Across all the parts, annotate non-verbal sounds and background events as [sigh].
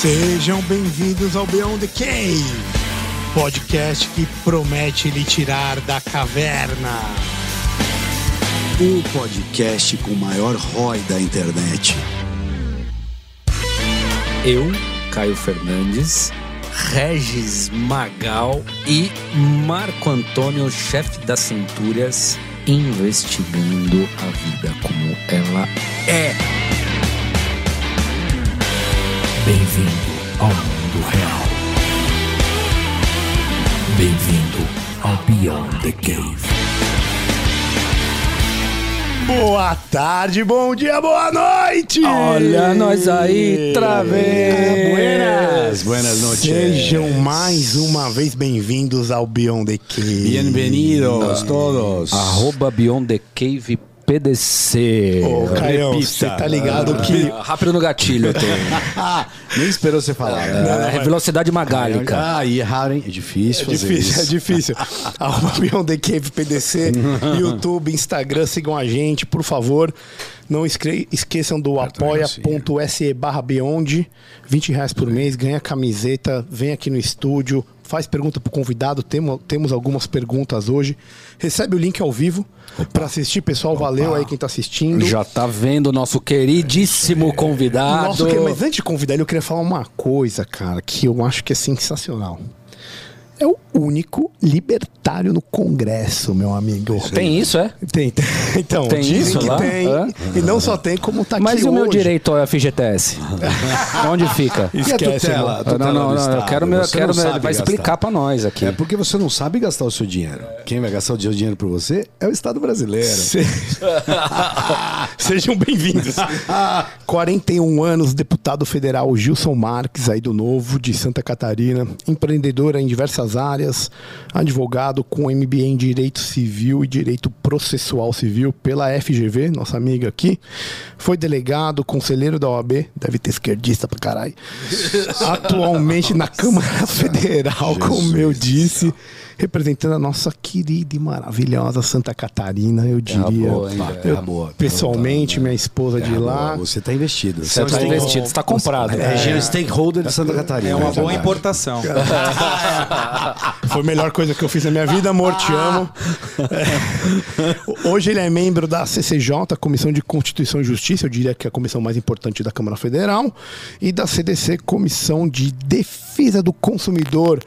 Sejam bem-vindos ao Beyond the Cave, podcast que promete lhe tirar da caverna. O podcast com o maior ROI da internet. Eu, Caio Fernandes, Regis Magal e Marco Antônio, chefe das Centúrias, investigando a vida como ela é. Bem-vindo ao mundo real. Bem-vindo ao Beyond the Cave. Boa tarde, bom dia, boa noite! Olha nós aí, outra vez! Buenas, buenas noches. Sejam mais uma vez bem-vindos ao Beyond the Cave. Bienvenidos todos. Arroba Beyond the Cave PDC. Ô, Caião, Repita. você tá ligado que... Rápido no gatilho, eu tô. [laughs] Nem esperou você falar. né? É, velocidade magálica. Ah, e erraram, hein? É difícil É difícil, isso. é difícil. [laughs] Arroba Beyond the Cave PDC, [laughs] YouTube, Instagram, sigam a gente, por favor. Não esqueçam do apoia.se barra Beyond, 20 reais por mês, ganha camiseta, vem aqui no estúdio, faz pergunta pro convidado, temo- temos algumas perguntas hoje. Recebe o link ao vivo para assistir, pessoal, valeu aí quem tá assistindo. Já tá vendo o nosso queridíssimo convidado. Nossa, eu queria- mas antes de convidar ele, eu queria falar uma coisa, cara, que eu acho que é sensacional. É o único libertário no Congresso, meu amigo. Tem isso, é? Tem, tem. [laughs] Então, Tem dizem isso que lá? tem. Hã? E não só tem, como tá Mas aqui e o meu direito ao FGTS? [laughs] Onde fica? E a Esquece, tutela? irmão. A tutela não, não, não, eu quero, meu, eu quero meu, vai gastar. explicar pra nós aqui. É porque você não sabe gastar o seu dinheiro. Quem vai gastar o seu dinheiro por você é o Estado brasileiro. Se- [laughs] Sejam bem-vindos. 41 anos, deputado federal Gilson Marques, aí do Novo, de Santa Catarina, empreendedora em diversas áreas, advogado com MBA em Direito Civil e Direito Processual Civil pela FGV, nossa amiga aqui. Foi delegado, conselheiro da OAB, deve ter esquerdista pra caralho. [laughs] Atualmente na Câmara Federal, como eu disse, representando a nossa querida e maravilhosa Santa Catarina, eu diria. boa, hein, boa. pessoalmente, minha esposa de lá. Você tá investido. Você tá investido, você tá comprado. É, região stakeholder de Santa Catarina. É uma boa verdade. importação. [laughs] Foi a melhor coisa que eu fiz na minha vida, amor, te amo. É. Hoje ele é membro da CCJ, Comissão de Constituição e Justiça, eu diria que é a comissão mais importante da Câmara Federal, e da CDC, Comissão de Defesa do Consumidor.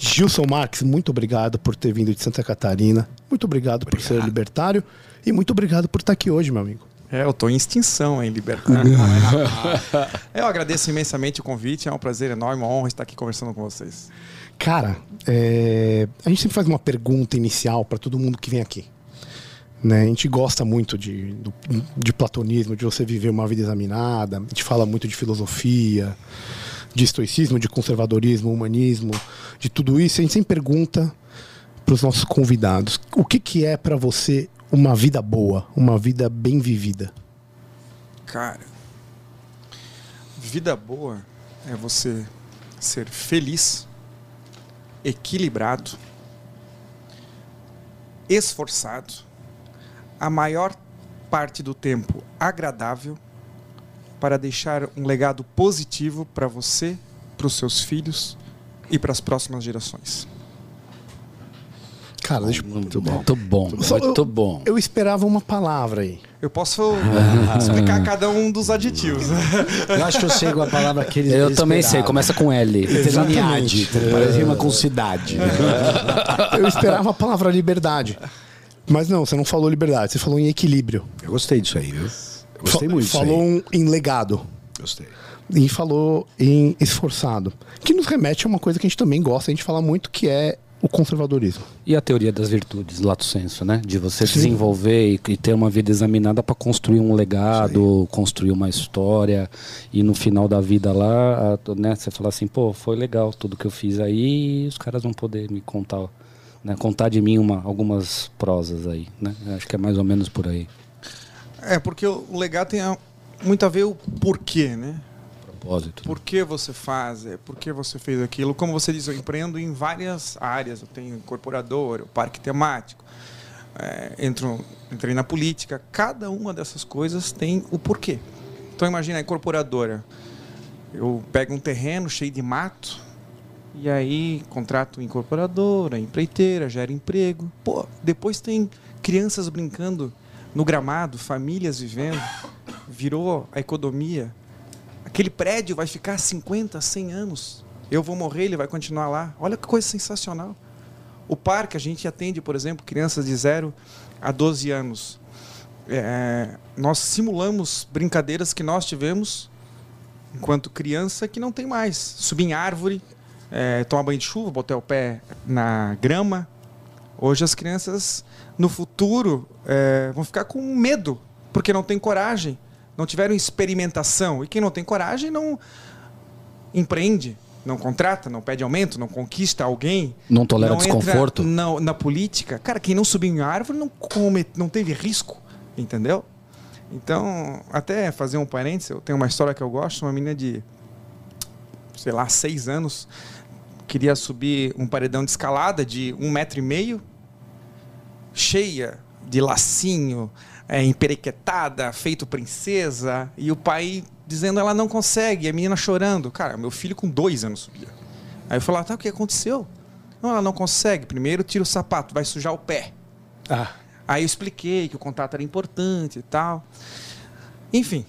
Gilson Marques, muito obrigado por ter vindo de Santa Catarina. Muito obrigado, por ser libertário e muito obrigado por estar aqui hoje, meu amigo. É, eu tô em extinção, hein, libertário. [laughs] eu agradeço imensamente o convite, é um prazer enorme, uma honra estar aqui conversando com vocês. Cara, é, a gente sempre faz uma pergunta inicial para todo mundo que vem aqui. Né? A gente gosta muito de, do- de platonismo, de você viver uma vida examinada. A gente fala muito de filosofia, de estoicismo, de conservadorismo, humanismo, de tudo isso. A gente sempre pergunta para os nossos convidados: o que, que é para você uma vida boa, uma vida bem vivida? Cara, vida boa é você ser feliz, equilibrado, esforçado, a maior parte do tempo agradável, para deixar um legado positivo para você, para os seus filhos e para as próximas gerações. Cara, deixa eu. Muito bom. Muito bom. Muito bom. Eu esperava uma palavra aí. Eu posso [laughs] explicar cada um dos aditivos. [laughs] Eu acho que eu sei com a palavra que ele Eu também sei, começa com L. [laughs] Eternidade. Parece rima com cidade. Eu esperava a palavra liberdade. Mas não, você não falou liberdade, você falou em equilíbrio. Eu gostei disso aí, viu? Gostei muito Falou um- em legado. Gostei. E falou em esforçado. Que nos remete a uma coisa que a gente também gosta, a gente fala muito, que é o conservadorismo. E a teoria das virtudes, lato senso, né? De você desenvolver e, e ter uma vida examinada para construir um legado, construir uma história e no final da vida lá, a- né, você falar assim, pô, foi legal tudo que eu fiz aí e os caras vão poder me contar, né, contar de mim uma, algumas prosas aí, né? Acho que é mais ou menos por aí. É, porque o legado tem muito a ver o porquê, né? Propósito. Por que você faz? É, por que você fez aquilo? Como você diz, eu empreendo em várias áreas. Eu tenho incorporador, o parque temático, é, entro, entrei na política. Cada uma dessas coisas tem o porquê. Então imagina a incorporadora. Eu pego um terreno cheio de mato e aí contrato incorporadora, empreiteira, gera emprego. Pô, depois tem crianças brincando no gramado, famílias vivendo. Virou a economia. Aquele prédio vai ficar 50, 100 anos. Eu vou morrer, ele vai continuar lá. Olha que coisa sensacional. O parque, a gente atende, por exemplo, crianças de 0 a 12 anos. É, nós simulamos brincadeiras que nós tivemos enquanto criança que não tem mais. Subir em árvore, é, tomar banho de chuva, botar o pé na grama. Hoje as crianças, no futuro, é, vão ficar com medo, porque não tem coragem, não tiveram experimentação. E quem não tem coragem não empreende, não contrata, não pede aumento, não conquista alguém. Não tolera desconforto. Na, na política. Cara, quem não subiu em árvore não, come, não teve risco, entendeu? Então, até fazer um parênteses, eu tenho uma história que eu gosto, uma menina de, sei lá, seis anos, queria subir um paredão de escalada de um metro e meio, cheia de lacinho, é, emperequetada, feito princesa, e o pai dizendo ela não consegue, e a menina chorando. Cara, meu filho com dois anos subia. Aí eu falei, tá, o que aconteceu? Não, ela não consegue. Primeiro tira o sapato, vai sujar o pé. Ah. Aí eu expliquei que o contato era importante e tal. Enfim,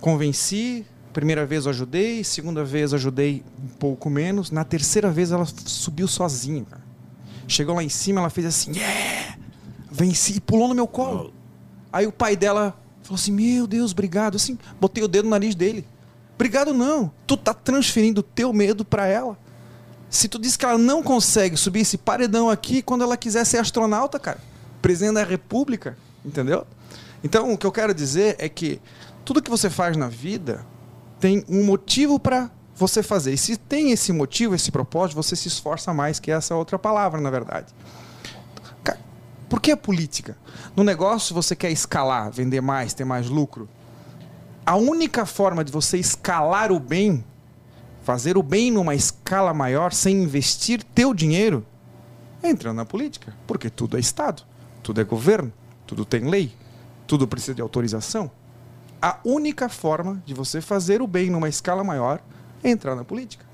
convenci. Primeira vez eu ajudei, segunda vez eu ajudei um pouco menos. Na terceira vez ela subiu sozinha, cara. Chegou lá em cima, ela fez assim, yeah! Venci e pulou no meu colo. Aí o pai dela falou assim: Meu Deus, obrigado. Assim, botei o dedo no nariz dele. Obrigado, não. Tu tá transferindo o teu medo para ela. Se tu diz que ela não consegue subir esse paredão aqui quando ela quiser ser astronauta, cara, presidente da república, entendeu? Então, o que eu quero dizer é que tudo que você faz na vida tem um motivo para você fazer. E se tem esse motivo, esse propósito, você se esforça mais, que essa outra palavra, na verdade. Por que a política? No negócio você quer escalar, vender mais, ter mais lucro. A única forma de você escalar o bem, fazer o bem numa escala maior sem investir teu dinheiro, é entrando na política. Porque tudo é Estado, tudo é governo, tudo tem lei, tudo precisa de autorização. A única forma de você fazer o bem numa escala maior é entrar na política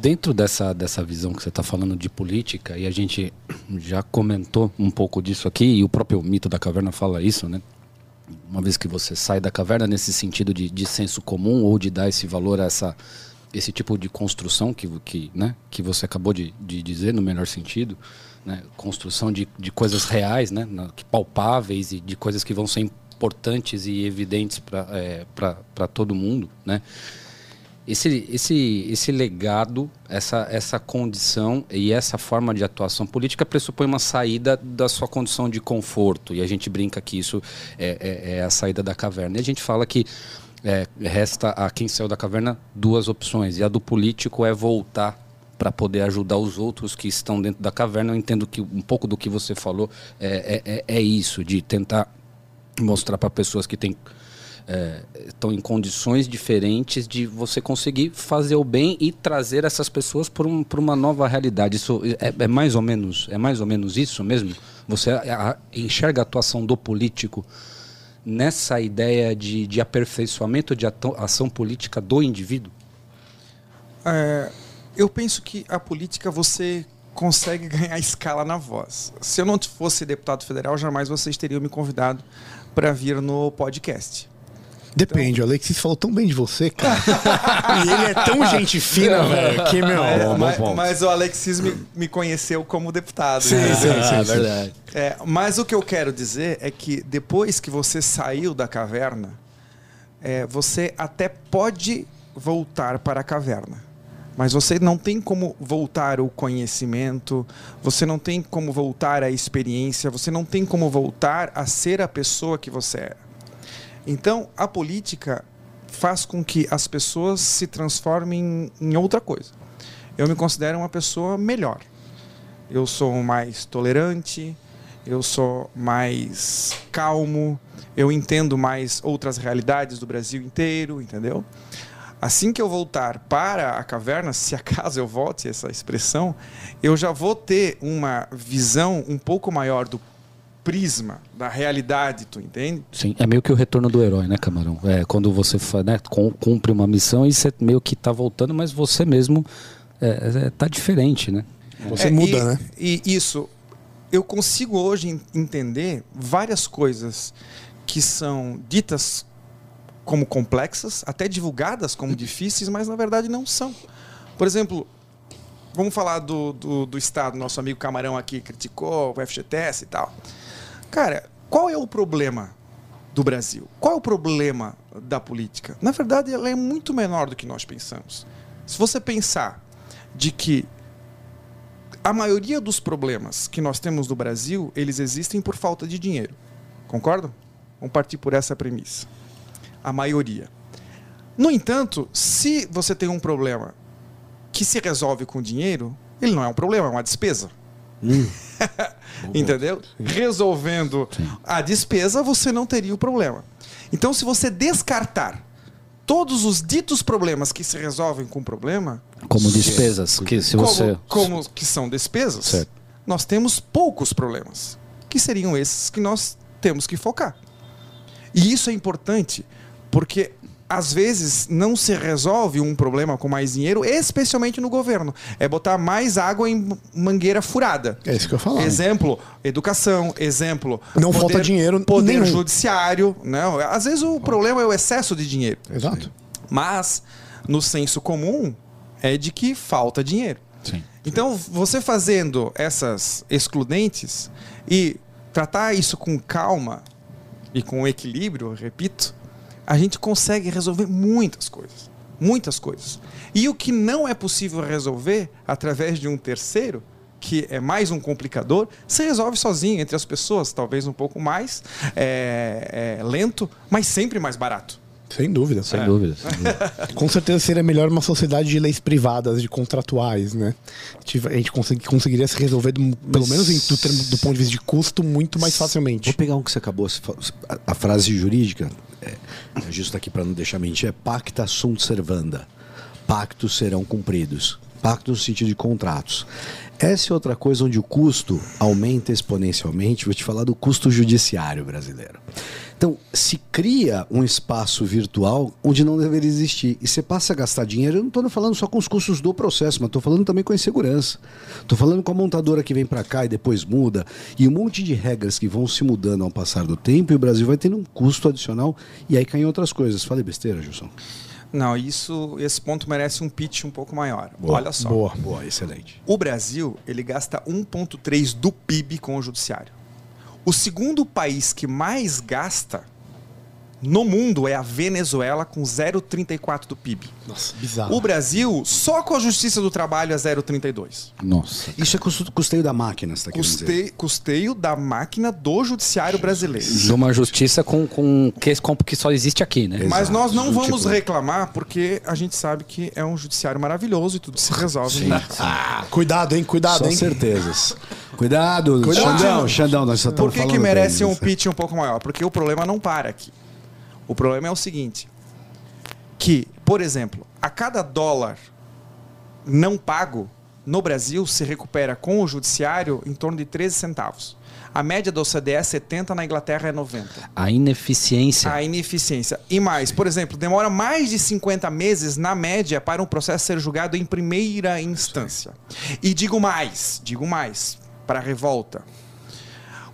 dentro dessa, dessa visão que você está falando de política, e a gente já comentou um pouco disso aqui, e o próprio mito da caverna fala isso, né? Uma vez que você sai da caverna nesse sentido de, de senso comum ou de dar esse valor a essa, esse tipo de construção que, que, né, que você acabou de, de dizer, no melhor sentido, né? construção de, de coisas reais, né? palpáveis e de coisas que vão ser importantes e evidentes para é, todo mundo, né? esse, esse, esse legado, essa, essa condição e essa forma de atuação política pressupõe uma saída da sua condição de conforto. E a gente brinca que isso é, é, é a saída da caverna. E a gente fala que é, resta a quem saiu da caverna duas opções. E a do político é voltar para poder ajudar os outros que estão dentro da caverna. Eu entendo que um pouco do que você falou é, é, é, é isso, de tentar mostrar para pessoas que têm é, estão em condições diferentes de você conseguir fazer o bem e trazer essas pessoas para um, uma nova realidade. Isso é, é, mais ou menos é mais ou menos isso mesmo. Você enxerga a atuação do político nessa ideia de, de aperfeiçoamento de ação política do indivíduo. É, eu penso que a política você consegue [laughs] ganhar escala na voz. Se eu não fosse deputado federal, jamais vocês teriam me convidado para vir no podcast. Depende, então... o Alexis falou tão bem de você, cara. [laughs] e ele é tão gente fina, velho, que, meu... É, mas, mas, o Alexis me, me, conheceu como deputado. Sim, né? sim, sim, sim, é verdade. É, mas o que eu quero dizer é que depois que você saiu da caverna, é, você até pode voltar para a caverna. Mas você não tem como voltar o conhecimento, você não tem como voltar a experiência, você não tem como voltar a ser a pessoa que você é. Então, a política faz com que as pessoas se transformem em outra coisa. Eu me considero uma pessoa melhor. Eu sou mais tolerante, eu sou mais calmo, eu entendo mais outras realidades do Brasil inteiro, entendeu? Assim que eu voltar para a caverna, [laughs] se acaso eu volte essa expressão, eu já vou ter uma visão um pouco maior do prisma da realidade, tu entende? Sim, é meio que o retorno do herói, né, Camarão? É quando você né, cum- cumpre uma missão e você meio que tá voltando, mas você mesmo é, é, tá diferente, né? Você É, muda, e- né? E isso, eu consigo hoje en- entender várias coisas que são ditas como complexas, até divulgadas como difíceis, mas na verdade não são. Por exemplo, vamos falar do, do, do Estado, nosso amigo Camarão aqui criticou o FGTS e tal. Cara, qual é o problema do Brasil? Qual é o problema da política? Na verdade, ela é muito menor do que nós pensamos. Se você pensar de que a maioria dos problemas que nós temos no Brasil, eles existem por falta de dinheiro. Concordam? Vamos partir por essa premissa. A maioria. No entanto, se você tem um problema que se resolve com dinheiro, ele não é um problema, é uma despesa. [laughs] Entendeu? Resolvendo a despesa, você não teria o problema. Então, se você descartar todos os ditos problemas que se resolvem com problema, Como despesas, que se você... como, como que são despesas, Certo. nós temos poucos problemas, que seriam esses que nós temos que focar. E isso é importante, porque às vezes não se resolve um problema com mais dinheiro, especialmente no governo. É botar mais água em mangueira furada. É isso que eu ia falar. Exemplo, educação, exemplo. Não falta dinheiro Poder nenhum. judiciário. Não, às vezes o problema é o excesso de dinheiro. Exato. Mas, no senso comum, é de que falta dinheiro. Sim. Então, você fazendo essas excludentes e tratar isso com calma e com equilíbrio, repito, a gente consegue resolver muitas coisas. Muitas coisas. E o que não é possível resolver através de um terceiro, que é mais um complicador, se resolve sozinho entre as pessoas, talvez um pouco mais é, é, lento, mas sempre mais barato. Sem dúvida. Sem dúvida. sem dúvida. [laughs] Com certeza seria melhor uma sociedade de leis privadas, de contratuais, né? A gente consegui- conseguiria se resolver, do- pelo menos em- do, termo- do ponto de vista de custo, muito mais facilmente. Vou pegar um que você acabou, se fa- a, a frase jurídica, é, é justo aqui para não deixar mentir, é pacta sunt servanda. Pactos serão cumpridos. Pacto no sentido de contratos. Essa é outra coisa onde o custo aumenta exponencialmente. Vou te falar do custo judiciário brasileiro. Então, se cria um espaço virtual onde não deveria existir. E você passa a gastar dinheiro. Eu não estou falando só com os custos do processo, mas estou falando também com a insegurança. Estou falando com a montadora que vem para cá e depois muda. E um monte de regras que vão se mudando ao passar do tempo. E o Brasil vai tendo um custo adicional. E aí caem outras coisas. Falei besteira, Gilson? Não, isso, esse ponto merece um pitch um pouco maior. Olha só. Boa. Boa, excelente. O Brasil, ele gasta 1,3 do PIB com o judiciário. O segundo país que mais gasta no mundo é a Venezuela, com 0,34 do PIB. Nossa, bizarro. O Brasil, só com a Justiça do Trabalho, é 0,32. Nossa. Isso é custeio da máquina, você está querendo dizer? Custeio, da máquina do judiciário brasileiro. De uma justiça com, com que, com- que só existe aqui, né? Mas Exato. nós não Do vamos tipo- reclamar porque a gente sabe que é um judiciário maravilhoso e tudo se resolve. né? Cuidado, hein? Cuidado, Só hein? certezas. Cuidado, Cuidado. Xandão, Xandão, nós só Por que, que merece um pitch um pouco maior? Porque o problema não para aqui. O problema é o seguinte: que, por exemplo, a cada dólar não pago no Brasil se recupera com o judiciário em torno de 13 centavos. A média da OCDE é 70, na Inglaterra é 90. A ineficiência. A ineficiência. E mais, por exemplo, demora mais de 50 meses, na média, para um processo ser julgado em primeira instância. E digo mais, digo mais, para a revolta.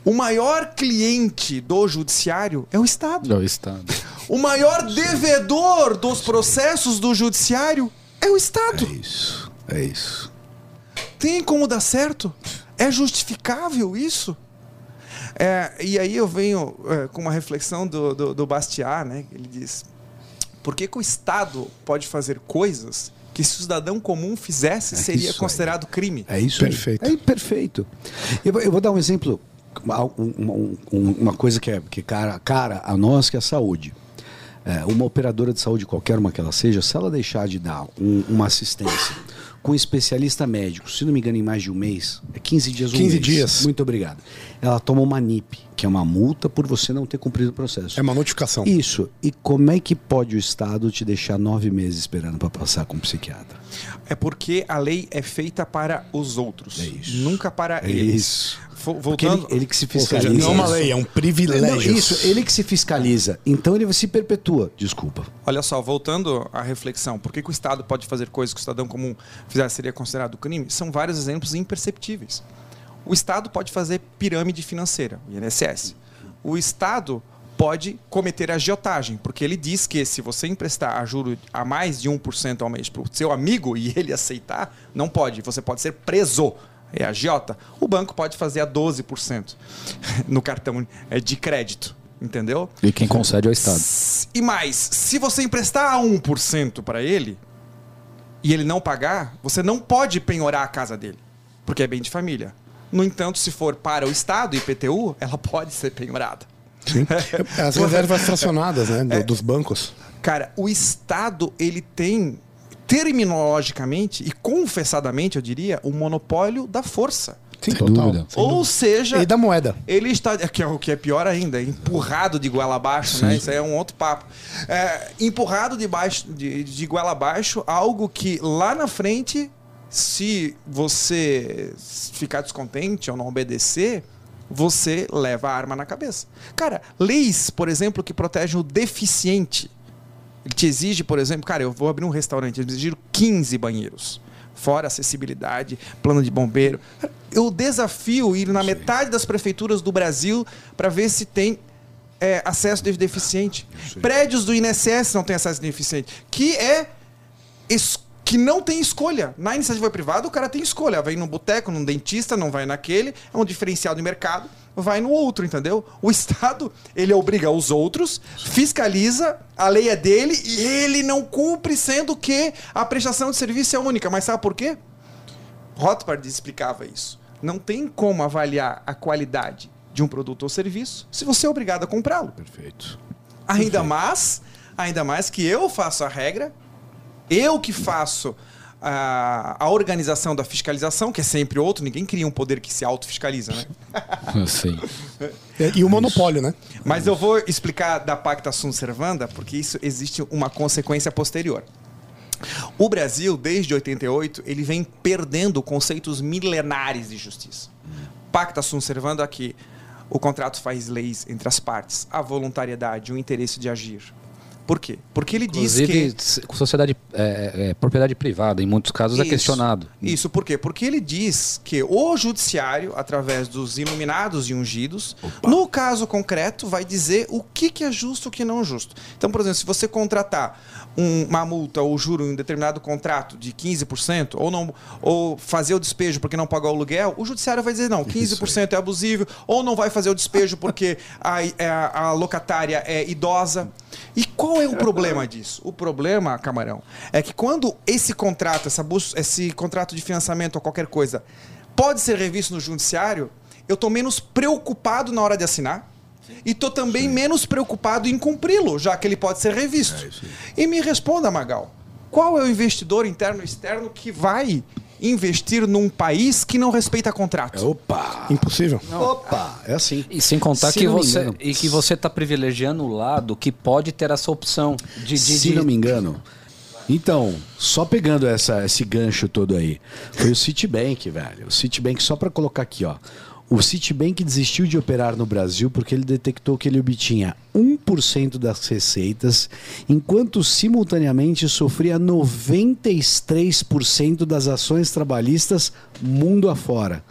O maior cliente do judiciário é o Estado. do Estado. O maior devedor dos processos do judiciário é o Estado. É isso, é isso. Tem como dar certo? É justificável isso? É, e aí eu venho é, com uma reflexão do, do, do Bastiat, né? Ele diz: por que, que o Estado pode fazer coisas que se o cidadão comum fizesse É seria isso aí. considerado crime? É isso aí. Perfeito. É perfeito. Eu, vou- eu vou dar um exemplo, uma, um- um- uma coisa que é que cara, cara a nós, que é a saúde. É, uma operadora de saúde, qualquer uma que ela seja, se ela deixar de dar um- uma assistência com um especialista médico, se não me engano, em mais de um mês, é 15 dias um 15 mês. dias. Muito obrigado. Ela toma uma NIP, que é uma multa por você não ter cumprido o processo. É uma notificação. Isso. E como é que pode o Estado te deixar nove meses esperando para passar com um psiquiatra? É porque a lei é feita para os outros, É isso. nunca para É eles. isso. Voltando. ele, ele que se Ou seja, fiscaliza. não é uma lei, é um privilégio. Não, isso, ele que se fiscaliza. Então ele se perpetua. Desculpa. Olha só, voltando à reflexão, por que, que o Estado pode fazer coisas que o cidadão comum fizesse seria considerado crime? São vários exemplos imperceptíveis. O Estado pode fazer pirâmide financeira, o INSS. O Estado pode cometer agiotagem, porque ele diz que se você emprestar a juro a mais de 1% ao mês para o seu amigo e ele aceitar, não pode. Você pode ser preso. É agiota. O banco pode fazer a 12% [laughs] no cartão eh, de crédito. Entendeu? E quem concede é o Estado. E mais, se você emprestar a 1% para ele e ele não pagar, você não pode penhorar a casa dele, porque é bem de família. No entanto, se for para o Estado, IPTU, ela pode ser penhorada. Sim. [laughs] As reservas fracionadas, né? É. do- dos bancos. Cara, o Estado, ele tem, terminologicamente e confessadamente, eu diria, o monopólio da força. Sim, Sem total. dúvida. Sem Ou dúvida. seja, E da moeda. Ele está, que é o que é pior ainda, empurrado de goela abaixo, né? Isso aí é um outro papo. É, empurrado de, baixo, de, de goela abaixo, algo que lá na frente, se você ficar descontente ou não obedecer, você leva a arma na cabeça. Cara, leis, por exemplo, que protegem o deficiente. Te exige, por exemplo, cara, eu vou abrir um restaurante, eles exigem 15 banheiros. Fora acessibilidade, plano de bombeiro. Eu desafio ir na metade das prefeituras do Brasil para ver se tem é, acesso de deficiente. Prédios do INSS não têm acesso de deficiente. Que é es- que não tem escolha. Na iniciativa privada, o cara tem escolha. Vai num boteco, num dentista, não vai naquele. É um diferencial de mercado. Vai no outro, entendeu? O Estado, ele obriga os outros, fiscaliza, a lei é dele e ele não cumpre, sendo que a prestação de serviço é única. Mas sabe por quê? Rothbard explicava isso. Não tem como avaliar a qualidade de um produto ou serviço se você é obrigado a comprá-lo. Perfeito. Ainda mais, ainda mais que eu faço a regra, eu que faço a, a organização da fiscalização, que é sempre outro, ninguém cria um poder que se autofiscaliza, né? [laughs] Eu sei. E, e o monopólio, né? Mas eu vou explicar da pacta sunt servanda, porque isso existe uma consequência posterior. O Brasil, desde 88, ele vem perdendo conceitos milenares de justiça. Pacta sunt servanda aqui. O contrato faz leis entre as partes, a voluntariedade, o interesse de agir. Por quê? Porque ele diz Inclusive, que s- sociedade, é, é, propriedade privada, em muitos casos é Isso. questionado. Isso por quê? Porque ele diz que o judiciário, através dos iluminados e ungidos, no caso concreto, vai dizer o que, que é justo e o que não é justo. Então, por exemplo, se você contratar um- uma multa ou juro em um determinado contrato de 15%, ou, não, ou fazer o despejo porque não pagou o aluguel, o judiciário vai dizer, não, 15% é abusivo, ou não vai fazer o despejo porque a, a- a locatária é idosa. E qual é o problema disso? O problema, Camarão, é que quando esse contrato, essa esse contrato de financiamento ou qualquer coisa pode ser revisto no judiciário, eu estou menos preocupado na hora de assinar. E estou também menos preocupado em cumpri-lo, já que ele pode ser revisto. e me responda, Magal, qual é o investidor interno e externo que vai investir num país que não respeita contrato? Opa! Impossível. Opa! É assim. E sem contar Se que não você engano. e que você está privilegiando o lado que pode ter essa opção de, de, Se de- não me engano. Então, só pegando essa, esse gancho todo aí, foi o Citibank, velho. O Citibank, só para colocar aqui, ó. O Citibank desistiu de operar no Brasil porque ele detectou que ele obtinha 1% das receitas, enquanto simultaneamente sofria 93% das ações trabalhistas mundo afora.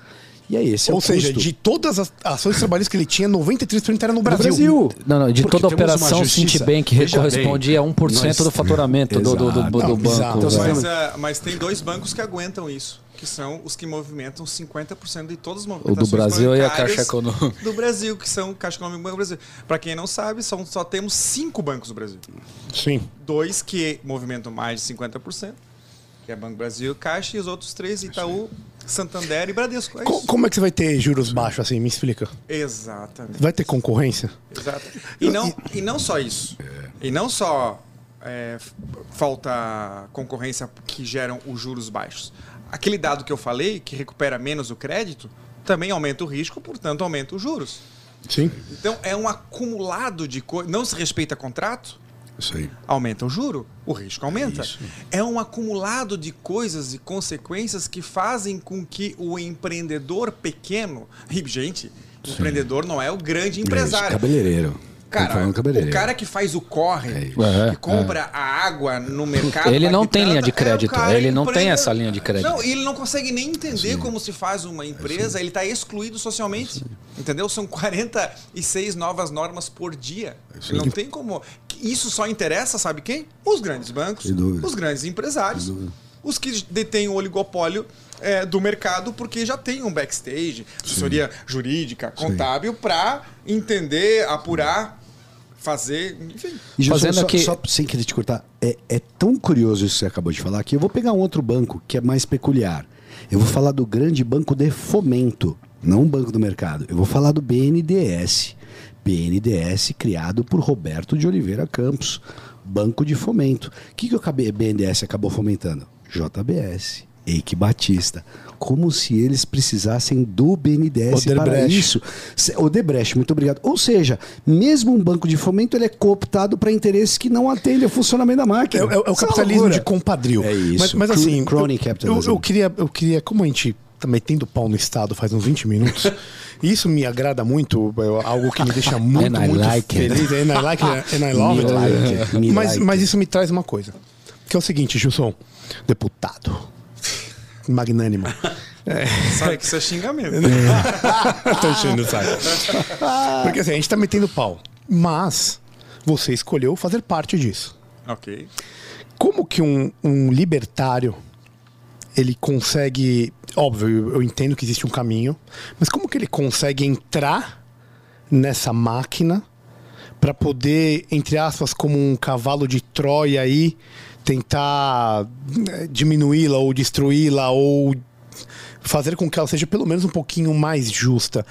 E aí, esse é Ou o seja, custo. de todas as ações trabalhistas que ele tinha, 93% era no No Brasil. Não, não, de Porque toda operação, Citibank correspondia a 1% nós- do faturamento do, do, do, do. Não, banco. Então. Mas, ah, mas tem dois bancos que aguentam isso, que são os que movimentam 50% de todas as O movimentações do Brasil e a Caixa Econômica. Do Brasil, que são Caixa Econômica e Banco do Brasil. Para quem não sabe, são, só temos cinco bancos do Brasil. Sim. Dois que movimentam mais de 50%, que é Banco Brasil, Caixa, e os outros três, Itaú, Santander e Bradesco. É como é que você vai ter juros baixos assim? Me explica. Exatamente. Vai ter concorrência? Exato. E não, e não só isso. E não só é, falta concorrência que geram os juros baixos. Aquele dado que eu falei, que recupera menos o crédito, também aumenta o risco, portanto, aumenta os juros. Sim. Então, é um acumulado de coisas. Não se respeita contrato, Isso aí. aumenta o juro, o risco aumenta. É um acumulado de coisas e consequências que fazem com que o empreendedor pequeno, e, [laughs] gente, o empreendedor não é o grande empresário. Cabeleireiro. Cara, cabeleireiro. o cara que faz o corre, É, que compra a água no mercado. Ele não tem linha de é crédito, cara ele não tem essa linha de crédito. Não, e ele não consegue nem entender como se faz uma empresa, ele está excluído socialmente. Entendeu? São 46 novas normas por dia. Ele não tem como. Isso só interessa, sabe quem? Os grandes bancos, os grandes empresários, os que detêm o oligopólio. É, do mercado porque já tem um backstage, assessoria jurídica, contábil, para entender, apurar, fazer, enfim. E Gilson, Fazendo só, aqui- só sem querer te cortar, é, é tão curioso isso que você acabou de falar que eu vou pegar um outro banco que é mais peculiar. Eu vou falar do grande banco de fomento, não um banco do mercado. Eu vou falar do BNDES. BNDES criado por Roberto de Oliveira Campos, Banco de Fomento. O que, que o BNDES acabou fomentando? JBS, Eike Batista. Como se eles precisassem do BNDES para isso. Odebrecht, muito obrigado. Ou seja, mesmo um banco de fomento ele é cooptado para interesses que não atendem ao funcionamento da É, máquina. é- é o Isso uma capitalismo de compadrio. É isso. Mas, mas assim, crony eu, eu, queria, eu queria, como a gente tá metendo pau no Estado faz uns 20 minutos, [laughs] isso me agrada muito, é algo que me deixa [laughs] muito, muito like it. feliz. And I like it, and I [laughs] love it. like it, Mas, like mas it. isso me traz uma coisa, que é o seguinte, Gilson, deputado, magnânimo. [laughs] Sabe que isso é xingamento. [laughs] Tô enchendo o saco. Porque assim, a gente tá metendo pau. Mas você escolheu fazer parte disso. ok. Como que um, um libertário ele consegue. Óbvio, eu- eu entendo que existe um caminho, mas como que ele consegue entrar nessa máquina para poder, entre aspas, como um cavalo de Troia aí, tentar eh, diminuí-la ou destruí-la ou fazer com que ela seja pelo menos um pouquinho mais justa.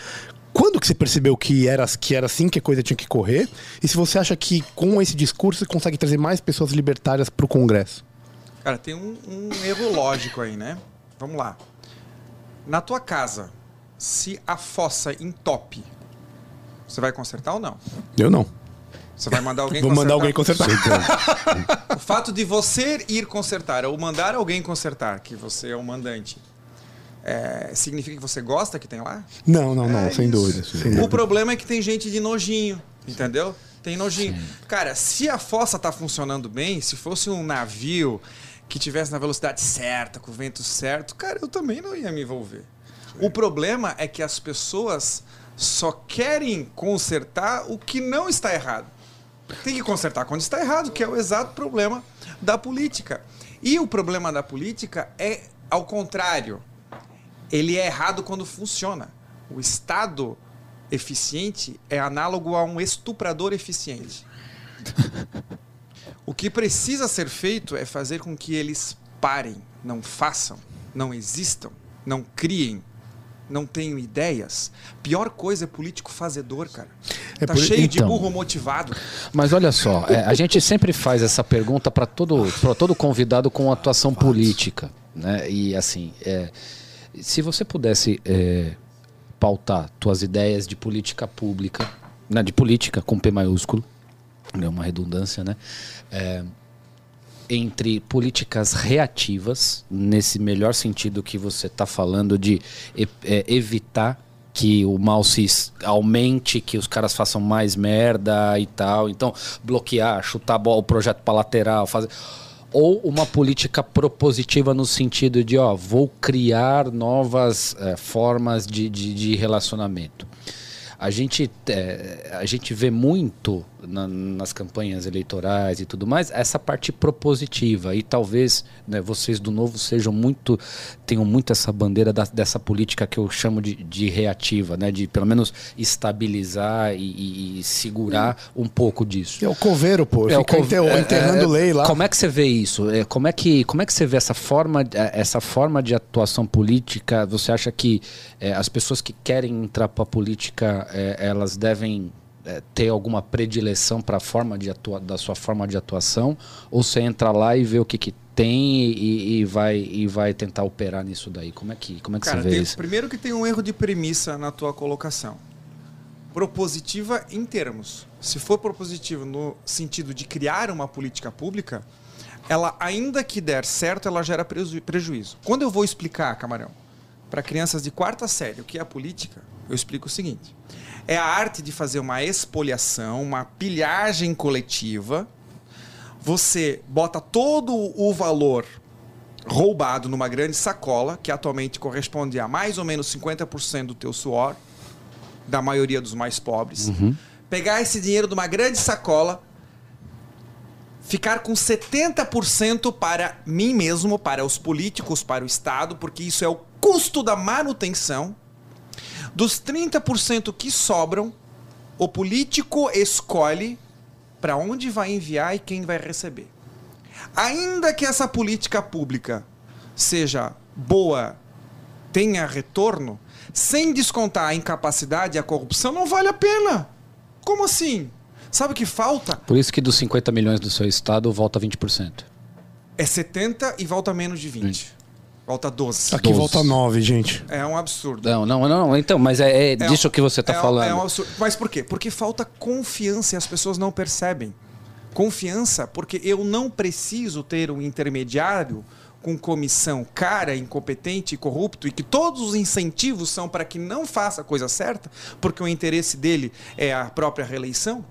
Quando que você percebeu que era, que era assim que a coisa tinha que correr? E se você acha que com esse discurso você consegue trazer mais pessoas libertárias para o Congresso? Cara, tem um, um erro lógico aí, né? Vamos lá. Na tua casa, se a fossa entope, você vai consertar ou não? Eu não. Você vai mandar alguém Vou consertar? mandar alguém consertar. O fato de você ir consertar ou mandar alguém consertar, que você é o mandante, é, significa que você gosta que tem lá? Não, não, não, É sem dúvida. sem O problema é que tem gente de nojinho, entendeu? Tem nojinho. Cara, se a fossa tá funcionando bem, se fosse um navio que tivesse na velocidade certa, com o vento certo, cara, eu também não ia me envolver. O problema é que as pessoas só querem consertar o que não está errado. Tem que consertar quando está errado, que é o exato problema da política. E o problema da política é ao contrário. Ele é errado quando funciona. O Estado eficiente é análogo a um estuprador eficiente. O que precisa ser feito é fazer com que eles parem, não façam, não existam, não criem, não tenham ideias. Pior coisa é político fazedor, cara. É tá por- cheio de então. burro motivado. Mas olha só, é, a gente sempre faz essa pergunta para todo, pra todo convidado com atuação política. Né? E assim, é, se você pudesse é, pautar tuas ideias de política pública, né, de política com P maiúsculo, é uma redundância, né? É, entre políticas reativas, nesse melhor sentido que você está falando de é, evitar que o mal se aumente, que os caras façam mais merda e tal. Então, bloquear, chutar o projeto para lateral, fazer. Ou uma política propositiva no sentido de, ó, vou criar novas eh, formas de, de, de relacionamento. A gente, eh, a gente vê muito na- nas campanhas eleitorais e tudo mais essa parte propositiva e talvez né, vocês do novo sejam muito tenham muito essa bandeira da- dessa política que eu chamo de, de reativa, né, de pelo menos estabilizar e, e- segurar um pouco disso. É o coveiro, pô. É, o Fica cov- enter- é, enterrando é, lei lá. Como é que você vê isso? É, como, é que, como é que você vê essa forma, é, essa forma de atuação política? Você acha que é, as pessoas que querem entrar para a política, é, elas devem é, ter alguma predileção para a forma de atua da sua forma de atuação? Ou você entra lá e vê o que, que tem e, e vai, e vai tentar operar nisso daí? Como é que, como é que Cara, você vê tem- isso? primeiro que tem um erro de premissa na tua colocação. Propositiva em termos. se for propositivo no sentido de criar uma política pública, ela, ainda que der certo, ela gera preju- prejuízo. Quando eu vou explicar, Camarão, para crianças de quarta série o que é a política, eu explico o seguinte: é a arte de fazer uma expoliação, uma pilhagem coletiva. Você bota todo o valor roubado numa grande sacola, que atualmente corresponde a mais ou menos 50% do teu suor, da maioria dos mais pobres. Pegar esse dinheiro de uma grande sacola, ficar com 70% para mim mesmo, para os políticos, para o Estado, porque isso é o custo da manutenção. Dos 30% que sobram, o político escolhe para onde vai enviar e quem vai receber. Ainda que essa política pública seja boa, tenha retorno, sem descontar a incapacidade e a corrupção, não vale a pena. Como assim? Sabe o que falta? Por isso que dos 50 milhões do seu estado volta 20%. É 70 e volta menos de 20. Volta 12. Aqui Doze. volta 9, gente. É um absurdo. Não, não, não. Então, mas é, é É disso um- que você está é um- falando. É um absurdo. Mas por quê? Porque falta confiança e as pessoas não percebem. Confiança, porque eu não preciso ter um intermediário com comissão cara, incompetente e corrupto e que todos os incentivos são para que não faça a coisa certa, porque o interesse dele é a própria reeleição.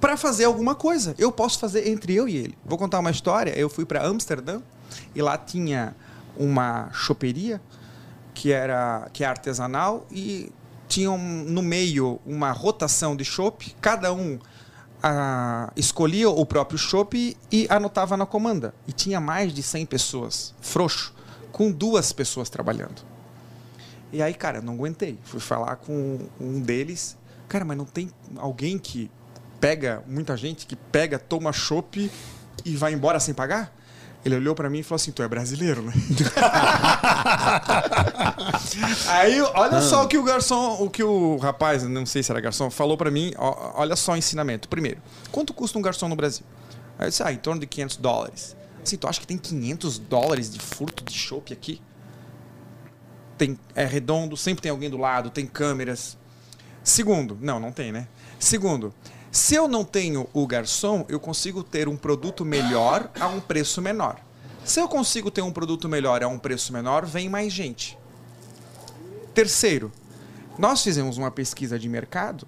Para fazer alguma coisa, eu posso fazer entre eu e ele. Vou contar uma história. Eu fui para Amsterdã e lá tinha uma choperia que era que é artesanal e tinham no meio uma rotação de chopp, cada um ah, escolhia o próprio chopp e anotava na comanda. E tinha mais de 100 pessoas, frouxo, com duas pessoas trabalhando. E aí, cara, não aguentei. Fui falar com um deles. Cara, mas não tem alguém que pega, muita gente que pega, toma chopp e vai embora sem pagar? Ele olhou pra mim e falou assim: Tu é brasileiro, né? [laughs] Aí, olha só o que o garçom, o que o rapaz, não sei se era garçom, falou pra mim. ó, olha só o ensinamento. Primeiro, quanto custa um garçom no Brasil? Aí eu disse: Ah, em torno de 500 dólares. Assim, tu acha que tem 500 dólares de furto de chopp aqui? Tem, é redondo, sempre tem alguém do lado, tem câmeras. Segundo, não, não tem, né? Segundo, se eu não tenho o garçom, eu consigo ter um produto melhor a um preço menor. Se eu consigo ter um produto melhor a um preço menor, vem mais gente. Terceiro, nós fizemos uma pesquisa de mercado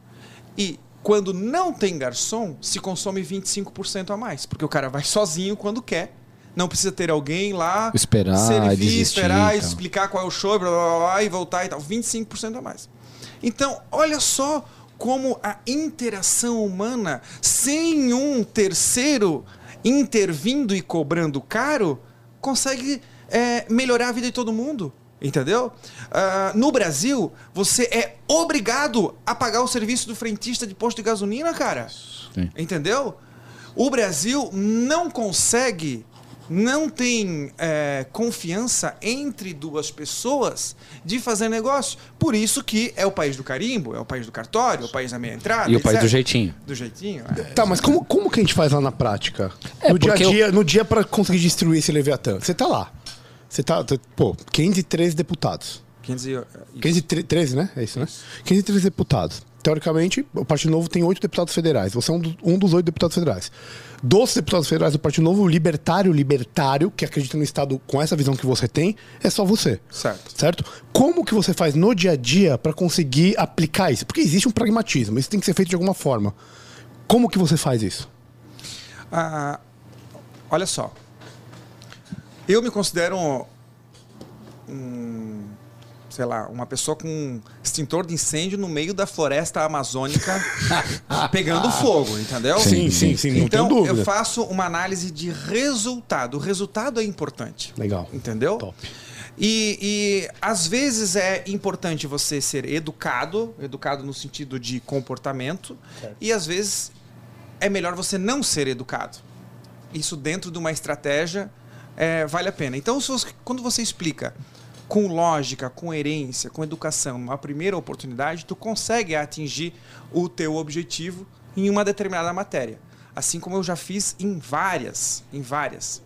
e quando não tem garçom, se consome 25% a mais, porque o cara vai sozinho quando quer. Não precisa ter alguém lá, Esperar, servir, desistir, esperar, então. explicar qual é o show, blá, blá, blá, blá, e voltar e tal. 25% a mais. Então, olha só como a interação humana, sem um terceiro intervindo e cobrando caro, consegue é, melhorar a vida de todo mundo. Entendeu? Ah, no Brasil, você é obrigado a pagar o serviço do frentista de posto de gasolina, cara. Sim. Entendeu? O Brasil não consegue, não tem é, confiança entre duas pessoas de fazer negócio. Por isso que é o país do carimbo, é o país do cartório, é o país da meia entrada. E o país etc. do jeitinho. Do jeitinho, é. Tá, mas como, como que a gente faz lá na prática? É, no dia a porque eu- dia, no dia para conseguir destruir esse Leviatã. Você tá lá. Você tá, pô, 513 deputados. 15 e- 513, né? É isso, né? 513 deputados. Teoricamente, o Partido Novo tem oito deputados federais. Você é um, do- um dos oito deputados federais. Dos deputados federais do Partido Novo, o libertário, libertário, que acredita no Estado com essa visão que você tem, é só você. Certo. Certo? Como que você faz no dia a dia para conseguir aplicar isso? Porque existe um pragmatismo, isso tem que ser feito de alguma forma. Como que você faz isso? Ah, olha só. Eu me considero um, sei lá, uma pessoa com um extintor de incêndio no meio da floresta amazônica [laughs] pegando fogo, entendeu? Sim, sim, sim, não então, dúvida. eu faço uma análise de resultado. O resultado é importante. Legal. Entendeu? Top. E, e às vezes é importante você ser educado, educado no sentido de comportamento, e às vezes é melhor você não ser educado. Isso dentro de uma estratégia é, vale a pena. Então, quando você explica com lógica, com herência, com educação, numa primeira oportunidade, tu consegue atingir o teu objetivo em uma determinada matéria. Assim como eu já fiz em várias, em várias.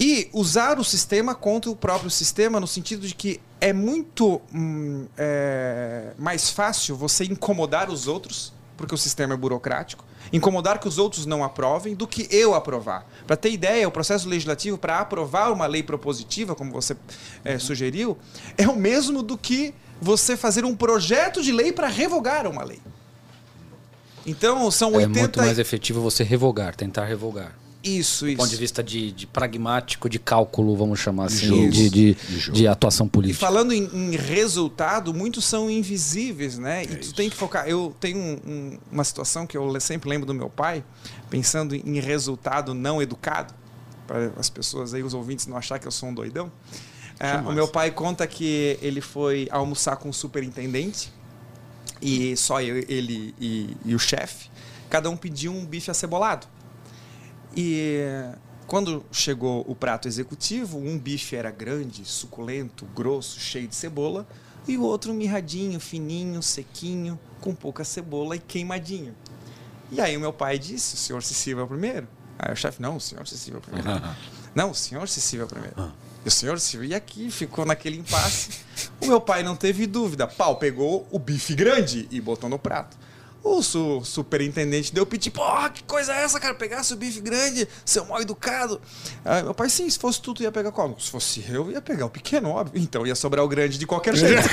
E usar o sistema contra o próprio sistema, no sentido de que é muito hum, é, mais fácil você incomodar os outros, porque o sistema é burocrático, incomodar que os outros não aprovem, do que eu aprovar. Para ter ideia, o processo legislativo para aprovar uma lei propositiva, como você é, sugeriu, é o mesmo do que você fazer um projeto de lei para revogar uma lei. Então, são É 80 muito mais efetivo você revogar, tentar revogar. Isso, Do isso. ponto de vista de, de pragmático, de cálculo, vamos chamar assim, de, de, De atuação E política. falando em, em resultado, muitos são invisíveis, né? e tu tem que focar. Eu tenho um- um- uma situação que eu sempre lembro do meu pai, pensando em em resultado não educado, para as pessoas aí, os ouvintes, não achar que eu sou um doidão. É, o meu pai conta que ele foi almoçar com o superintendente e só eu, ele e, e o chefe, cada um pediu um bife acebolado. E quando chegou o prato executivo, um bife era grande, suculento, grosso, cheio de cebola, e o outro mirradinho, fininho, sequinho, com pouca cebola e queimadinho. E aí o meu pai disse: o senhor se sirva primeiro. Aí o chefe: não, o senhor se sirva primeiro. [laughs] não, o senhor se sirva primeiro. E o senhor se E aqui ficou naquele impasse. O meu pai não teve dúvida. Pau, pegou o bife grande e botou no prato. O su- superintendente deu piti, porra, que coisa é essa, cara? Pegasse o bife grande, seu mal educado. Aí meu pai, sim, se fosse tu, tu ia pegar qual? Se fosse eu, ia pegar o pequeno, óbvio. Então ia sobrar o grande de qualquer [laughs] jeito.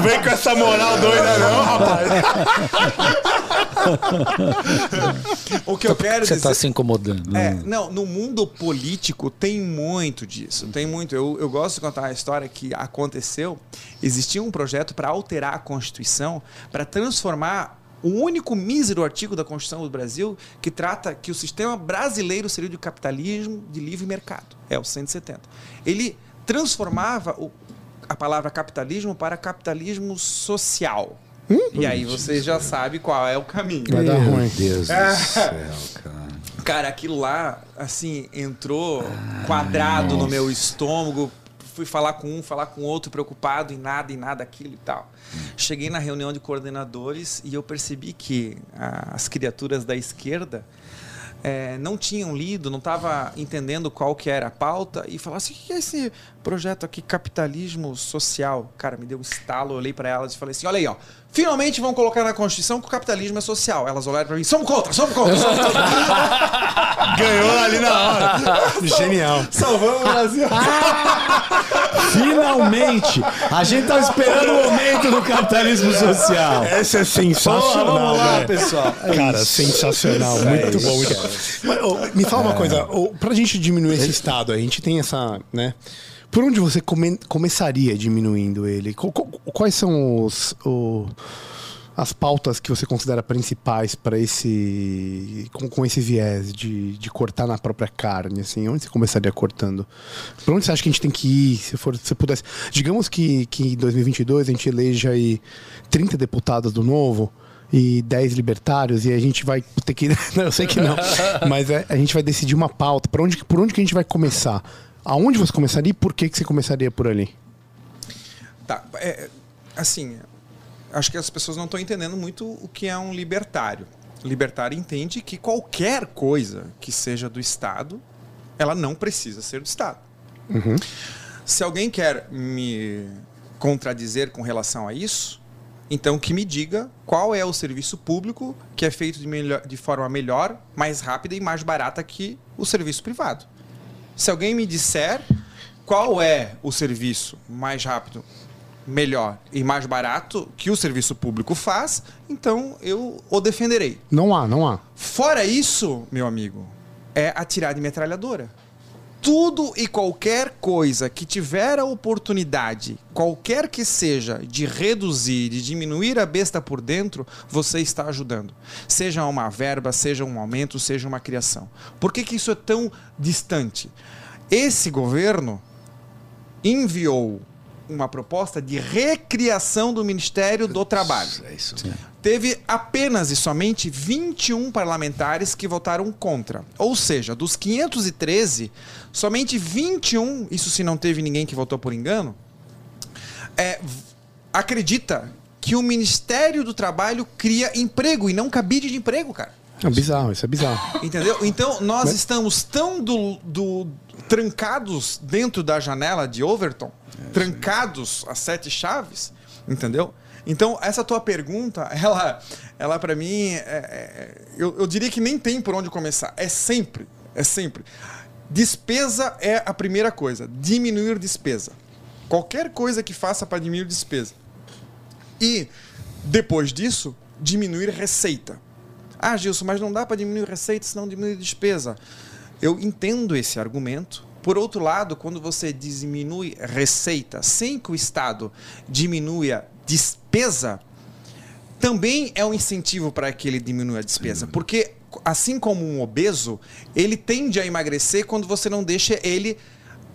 Vem com essa moral doida, não, rapaz. [laughs] [laughs] o que eu quero Você dizer. está se incomodando. É, não, no mundo político tem muito disso. Tem muito. Eu, eu gosto de contar a história que aconteceu. Existia um projeto para alterar a Constituição, para transformar o único mísero artigo da Constituição do Brasil que trata que o sistema brasileiro seria de capitalismo de livre mercado. É o 170. Ele transformava o- a palavra capitalismo para capitalismo social. E aí você já sabe qual é o caminho. Vai dar ruim. Meu Deus do céu, cara. Cara, aquilo lá, assim, entrou quadrado no meu estômago. Fui falar com um, falar com outro, preocupado em nada, em nada, aquilo e tal. Cheguei na reunião de coordenadores e eu percebi que ah, as criaturas da esquerda eh, não tinham lido, não estava entendendo qual que era a pauta e falaram assim, o que é esse projeto aqui, capitalismo social? Cara, me deu um estalo, olhei para elas e falei assim, olha aí, ó, finalmente vão colocar na Constituição que o capitalismo é social. Elas olharam para mim, somos contra, somos contra, somos contra. [laughs] Ganhou ali na hora. [laughs] Genial. Salvamos o Brasil. [laughs] Finalmente! A gente tava esperando o momento do capitalismo social. Essa é Porra, sensacional, vamos lá, velho. pessoal. É Cara, isso. sensacional. muito bom. Muito bom. Mas, ô, me fala uma coisa. ô, pra gente diminuir esse estado, a gente tem essa, né? Por onde você come- começaria diminuindo ele? Qu- qu- Quais são os, as pautas que você considera principais para esse com, com esse viés de, de cortar na própria carne? Assim, onde você começaria cortando? Por onde você acha que a gente tem que ir? Se for, se pudesse, digamos que, que em 2022 a gente eleja aí 30 deputados do novo e 10 libertários e a gente vai ter que [laughs] não, eu sei que não, mas é, a gente vai decidir uma pauta. Por onde por onde que a gente vai começar? Aonde você começaria e por que que você começaria por ali? Tá, é, assim, acho que as pessoas não estão entendendo muito o que é um libertário. Libertário entende que qualquer coisa que seja do Estado, ela não precisa ser do Estado. Se alguém quer me contradizer com relação a isso, então que me diga qual é o serviço público que é feito de, melhor- de forma melhor, mais rápida e mais barata que o serviço privado. Se alguém me disser qual é o serviço mais rápido, melhor e mais barato que o serviço público faz, então eu o defenderei. Não há, não há. Fora isso, meu amigo, é atirar de metralhadora. Tudo e qualquer coisa que tiver a oportunidade, qualquer que seja, de reduzir, de diminuir a besta por dentro, você está ajudando. Seja uma verba, seja um aumento, seja uma criação. Por que, que isso é tão distante? Esse governo enviou uma proposta de recriação do Ministério do Trabalho É isso. teve apenas e somente 21 parlamentares que votaram contra. Ou seja, dos 513, somente 21, isso se não teve ninguém que votou por engano, é, acredita que o Ministério do Trabalho cria emprego e não cabide de emprego, cara. É bizarro, isso é bizarro. Entendeu? Então nós estamos tão do, do, trancados dentro da janela de Overton, trancados as sete chaves, entendeu? Então, essa tua pergunta, [laughs] ela, ela para mim, é- é- eu, eu diria que nem tem por onde começar. É sempre, é sempre. Despesa é a primeira coisa. Diminuir despesa. Qualquer coisa que faça para diminuir despesa. E, depois disso, diminuir receita. Ah, Gilson, mas não dá para diminuir receita senão diminuir despesa. Eu entendo esse argumento. Por outro lado, quando você diminui receita sem que o Estado diminua despesa, também é um incentivo para que ele diminua a despesa. Porque, assim como um obeso, ele tende a emagrecer quando você não deixa ele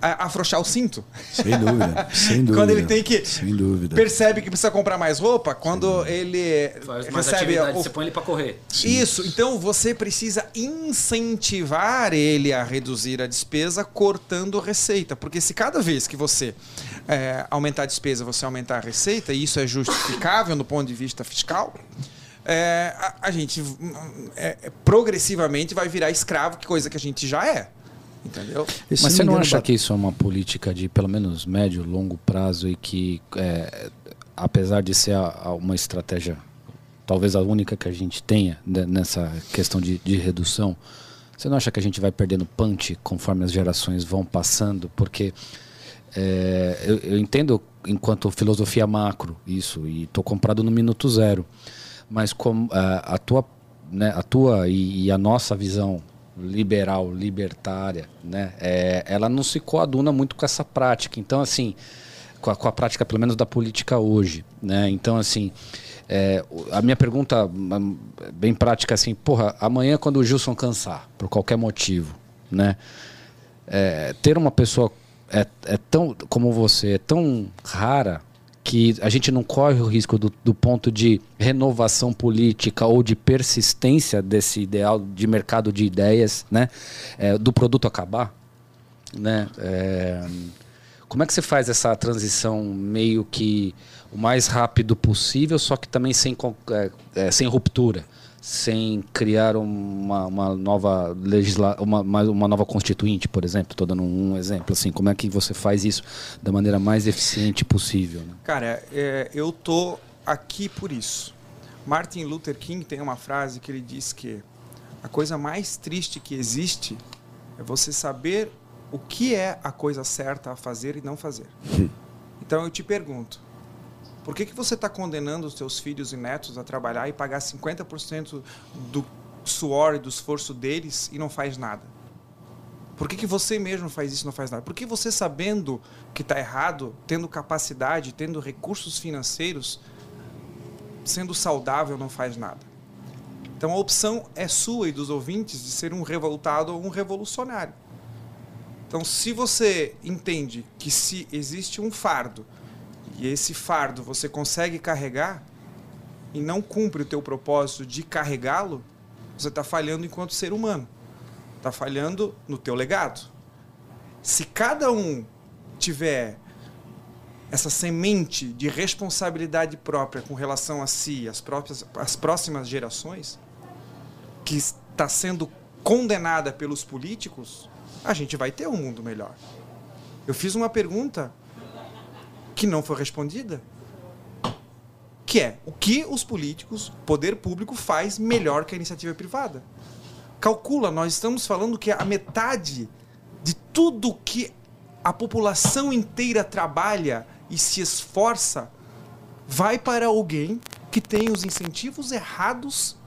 afrouxar o cinto. Sem dúvida, sem dúvida. [laughs] Quando ele tem que. Sem dúvida. Percebe que precisa comprar mais roupa, quando ele recebe. o- você põe ele pra correr. Isso, então você precisa incentivar ele a reduzir a despesa cortando receita. Porque se cada vez que você é, aumentar a despesa, você aumentar a receita, e isso é justificável no ponto de vista fiscal, é, a, a gente hum, é, progressivamente vai virar escravo, que coisa que a gente já é. Entendeu? E Mas você não acha Bat- que isso é uma política de pelo menos médio, longo prazo e que, é, apesar de ser a- a uma estratégia, talvez a única que a gente tenha nessa questão de, de redução, você não acha que a gente vai perdendo punch conforme as gerações vão passando? Porque é, eu, eu entendo enquanto filosofia macro isso e estou comprado no minuto zero, mas como a, a tua, né, a tua e, e a nossa visão liberal, libertária, né, é, ela não se coaduna muito com essa prática. Então assim, com a, com a prática pelo menos da política hoje, né? Então assim, é, a minha pergunta bem prática assim, porra, amanhã quando o Gilson cansar por qualquer motivo, né? é, ter uma pessoa é, é tão como você é tão rara que a gente não corre o risco do, do ponto de renovação política ou de persistência desse ideal de mercado de ideias, né? É, do produto acabar, né? É, como é que você faz essa transição meio que o mais rápido possível, só que também sem, é, é, sem ruptura, sem criar uma, uma nova legisla uma, uma nova constituinte, por exemplo? Estou dando um exemplo assim. Como é que você faz isso da maneira mais eficiente possível? né? Cara, é, eu tô aqui por isso. Martin Luther King tem uma frase que ele diz que a coisa mais triste que existe é você saber o que é a coisa certa a fazer e não fazer. Então eu te pergunto, por que, que você está condenando os seus filhos e netos a trabalhar e pagar 50% do suor e do esforço deles e não faz nada? Por que, que você mesmo faz isso e não faz nada? Por que você, sabendo que está errado, tendo capacidade, tendo recursos financeiros, sendo saudável, não faz nada? Então a opção é sua e dos ouvintes de ser um revoltado ou um revolucionário. Então, se você entende que se existe um fardo e esse fardo você consegue carregar e não cumpre o teu propósito de carregá-lo, você está falhando enquanto ser humano. Está falhando no teu legado. Se cada um tiver essa semente de responsabilidade própria com relação a si, as próprias, as próximas gerações, que está sendo condenada pelos políticos, a gente vai ter um mundo melhor. Eu fiz uma pergunta que não foi respondida, que é o que os políticos, poder público faz melhor que a iniciativa privada. Calcula, nós estamos falando que a metade de tudo que a população inteira trabalha e se esforça vai para alguém que tem os incentivos errados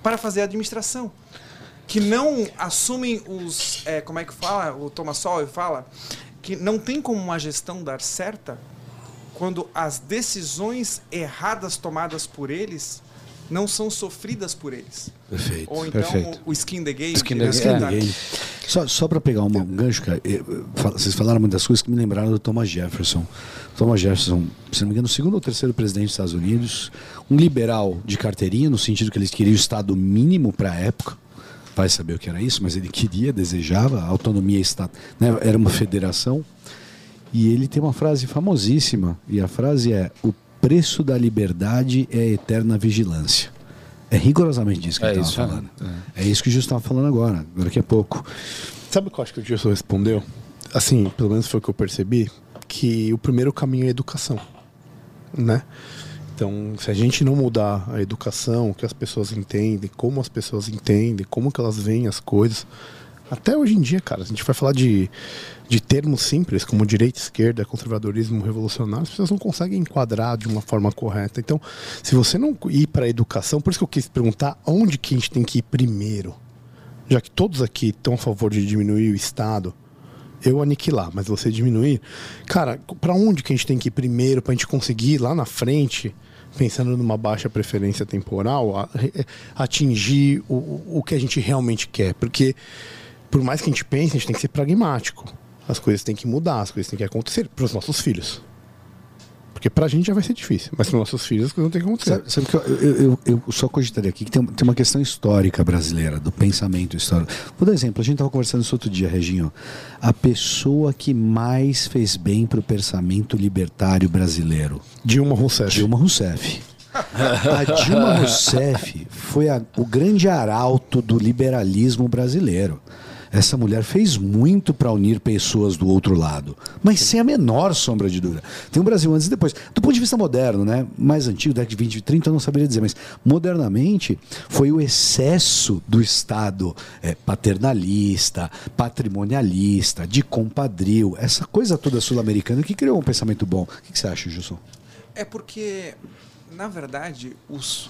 para fazer a administração. Que não assumem os. é, como é que fala? O Thomas Sowell fala que não tem como uma gestão dar certa quando as decisões erradas tomadas por eles não são sofridas por eles. Perfeito. Ou então Perfeito. o skin the game. Skin the eles game. cantaram. Ninguém. Só, só para pegar uma, um gancho, cara, vocês falaram muitas coisas que me lembraram do Thomas Jefferson. Thomas Jefferson, se não me engano, o segundo ou terceiro presidente dos Estados Unidos, um liberal de carteirinha, no sentido que eles queriam o Estado mínimo para a época. Vai saber o que era isso, mas ele queria, desejava a autonomia estatal. Né? Era uma federação. E ele tem uma frase famosíssima, e a frase é: O preço da liberdade é a eterna vigilância. É rigorosamente isso que É ele estava é. falando. É. isso que o Justo estava falando agora, agora que é pouco. Sabe o que eu acho que o Gilson respondeu? Assim, pelo menos foi o que eu percebi, que o primeiro caminho é a educação, né? Então, se a gente não mudar a educação, o que as pessoas entendem, como as pessoas entendem, como que elas veem as coisas, até hoje em dia, cara, a gente vai falar de, de termos simples como direita, esquerda, conservadorismo, revolucionário, as pessoas não conseguem enquadrar de uma forma correta. Então, se você não ir para a educação, por isso que eu quis perguntar onde que a gente tem que ir primeiro, já que todos aqui estão a favor de diminuir o Estado, eu aniquilar, mas você diminuir. Cara, para onde que a gente tem que ir primeiro para a gente conseguir lá na frente, pensando numa baixa preferência temporal, atingir o, o que a gente realmente quer? Porque por mais que a gente pense, a gente tem que ser pragmático. As coisas têm que mudar, as coisas têm que acontecer para os nossos filhos. Porque pra gente já vai ser difícil, mas para nossos filhos não têm que acontecer. Sabe, sabe que eu, eu, eu- eu só cogitaria aqui que tem, tem uma questão histórica brasileira, do pensamento histórico. Vou dar exemplo, a gente estava conversando isso outro dia, Reginho. A pessoa que mais fez bem para o pensamento libertário brasileiro, Dilma Rousseff. Dilma Rousseff. A Dilma Rousseff foi a- o grande arauto do liberalismo brasileiro. Essa mulher fez muito para unir pessoas do outro lado, mas sem a menor sombra de dúvida. Tem um Brasil antes e depois. Do ponto de vista moderno, né? mais antigo, década de 20 e 30, eu não saberia dizer, mas modernamente foi o excesso do Estado eh, paternalista, patrimonialista, de compadril, essa coisa toda sul-americana que criou um pensamento bom. O que que você acha, Gilson? É porque, na verdade, os-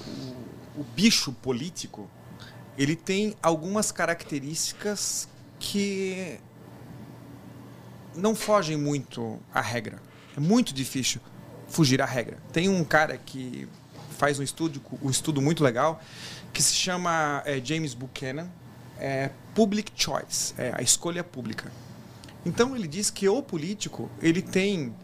o, o bicho político ele tem algumas características que não fogem muito à regra. É muito difícil fugir à regra. Tem um cara que faz um estudo, um estudo muito legal que se chama é, James Buchanan, é Public Choice, é a escolha pública. Então ele diz que o político ele tem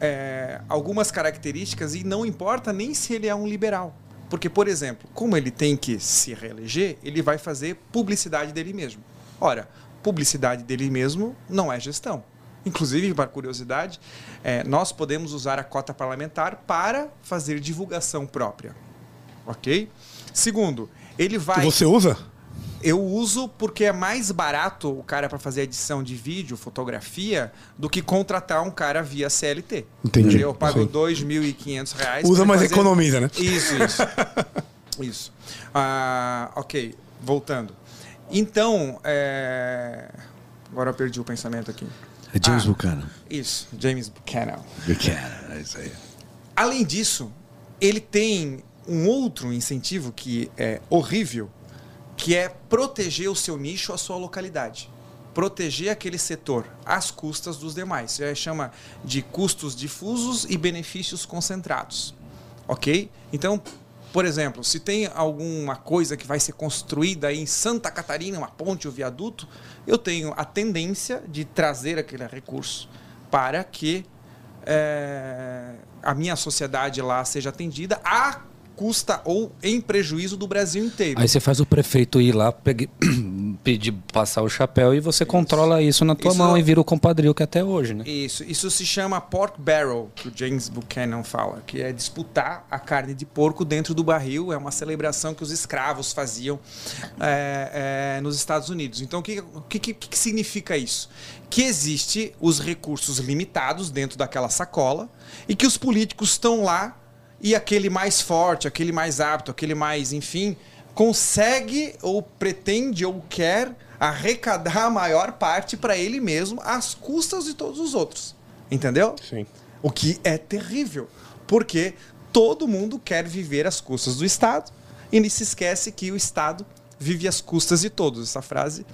é, algumas características e não importa nem se ele é um liberal. Porque, por exemplo, como ele tem que se reeleger, ele vai fazer publicidade dele mesmo. Ora, publicidade dele mesmo não é gestão. Inclusive, para curiosidade, é, nós podemos usar a cota parlamentar para fazer divulgação própria. Ok? Segundo, ele vai. Você usa? Eu uso porque é mais barato o cara para fazer edição de vídeo, fotografia, do que contratar um cara via CLT. Entendi. Eu pago. 2.500 reais. Usa, mas fazer- economiza, né? Isso, isso. [laughs] isso. Ah, ok, voltando. Então, é... agora eu perdi o pensamento aqui. É James Ah. Buchanan. Isso, James Buchanan. Buchanan, é isso aí. Além disso, ele tem um outro incentivo que é horrível, que é proteger o seu nicho, a sua localidade. Proteger aquele setor às custas dos demais. Isso chama de custos difusos e benefícios concentrados. Ok? Então, por exemplo, se tem alguma coisa que vai ser construída em Santa Catarina, uma ponte ou viaduto, eu tenho a tendência de trazer aquele recurso para que é, a minha sociedade lá seja atendida à custa ou em prejuízo do Brasil inteiro. Aí você faz o prefeito ir lá, pegue- [clears throat] pedir passar o chapéu e você controla isso na tua Isso- mão e vira o compadril que é até hoje, né? Isso, isso se chama pork barrel, que o James Buchanan fala, que é disputar a carne de porco dentro do barril. É uma celebração que os escravos faziam é, é, nos Estados Unidos. Então, o que, o que, que, que significa isso? Que existe os recursos limitados dentro daquela sacola e que os políticos estão lá e aquele mais forte, aquele mais apto, aquele mais, enfim, consegue ou pretende ou quer arrecadar a maior parte para ele mesmo às custas de todos os outros. Entendeu? Sim. O que é terrível, porque todo mundo quer viver às custas do Estado e se esquece que o Estado vive às custas de todos. Essa frase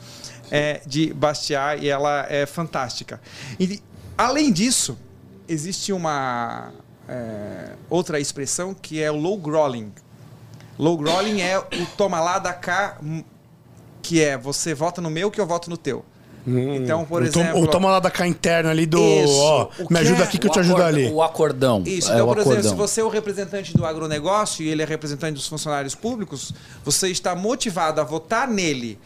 é de Bastiat e ela é fantástica. E, além disso, existe uma é, outra expressão que é o low growling. Low growling é o toma lá da cá, hum, que é você vota no meu que eu voto no teu. Então, por o tom- exemplo, O toma lá da cá interna ali do. Isso. Ó, me ajuda é- aqui que eu te ajudo ali. O acordão. Isso, é então, o por exemplo, se você é o representante do agronegócio e ele é representante dos funcionários públicos, você está motivado a votar nele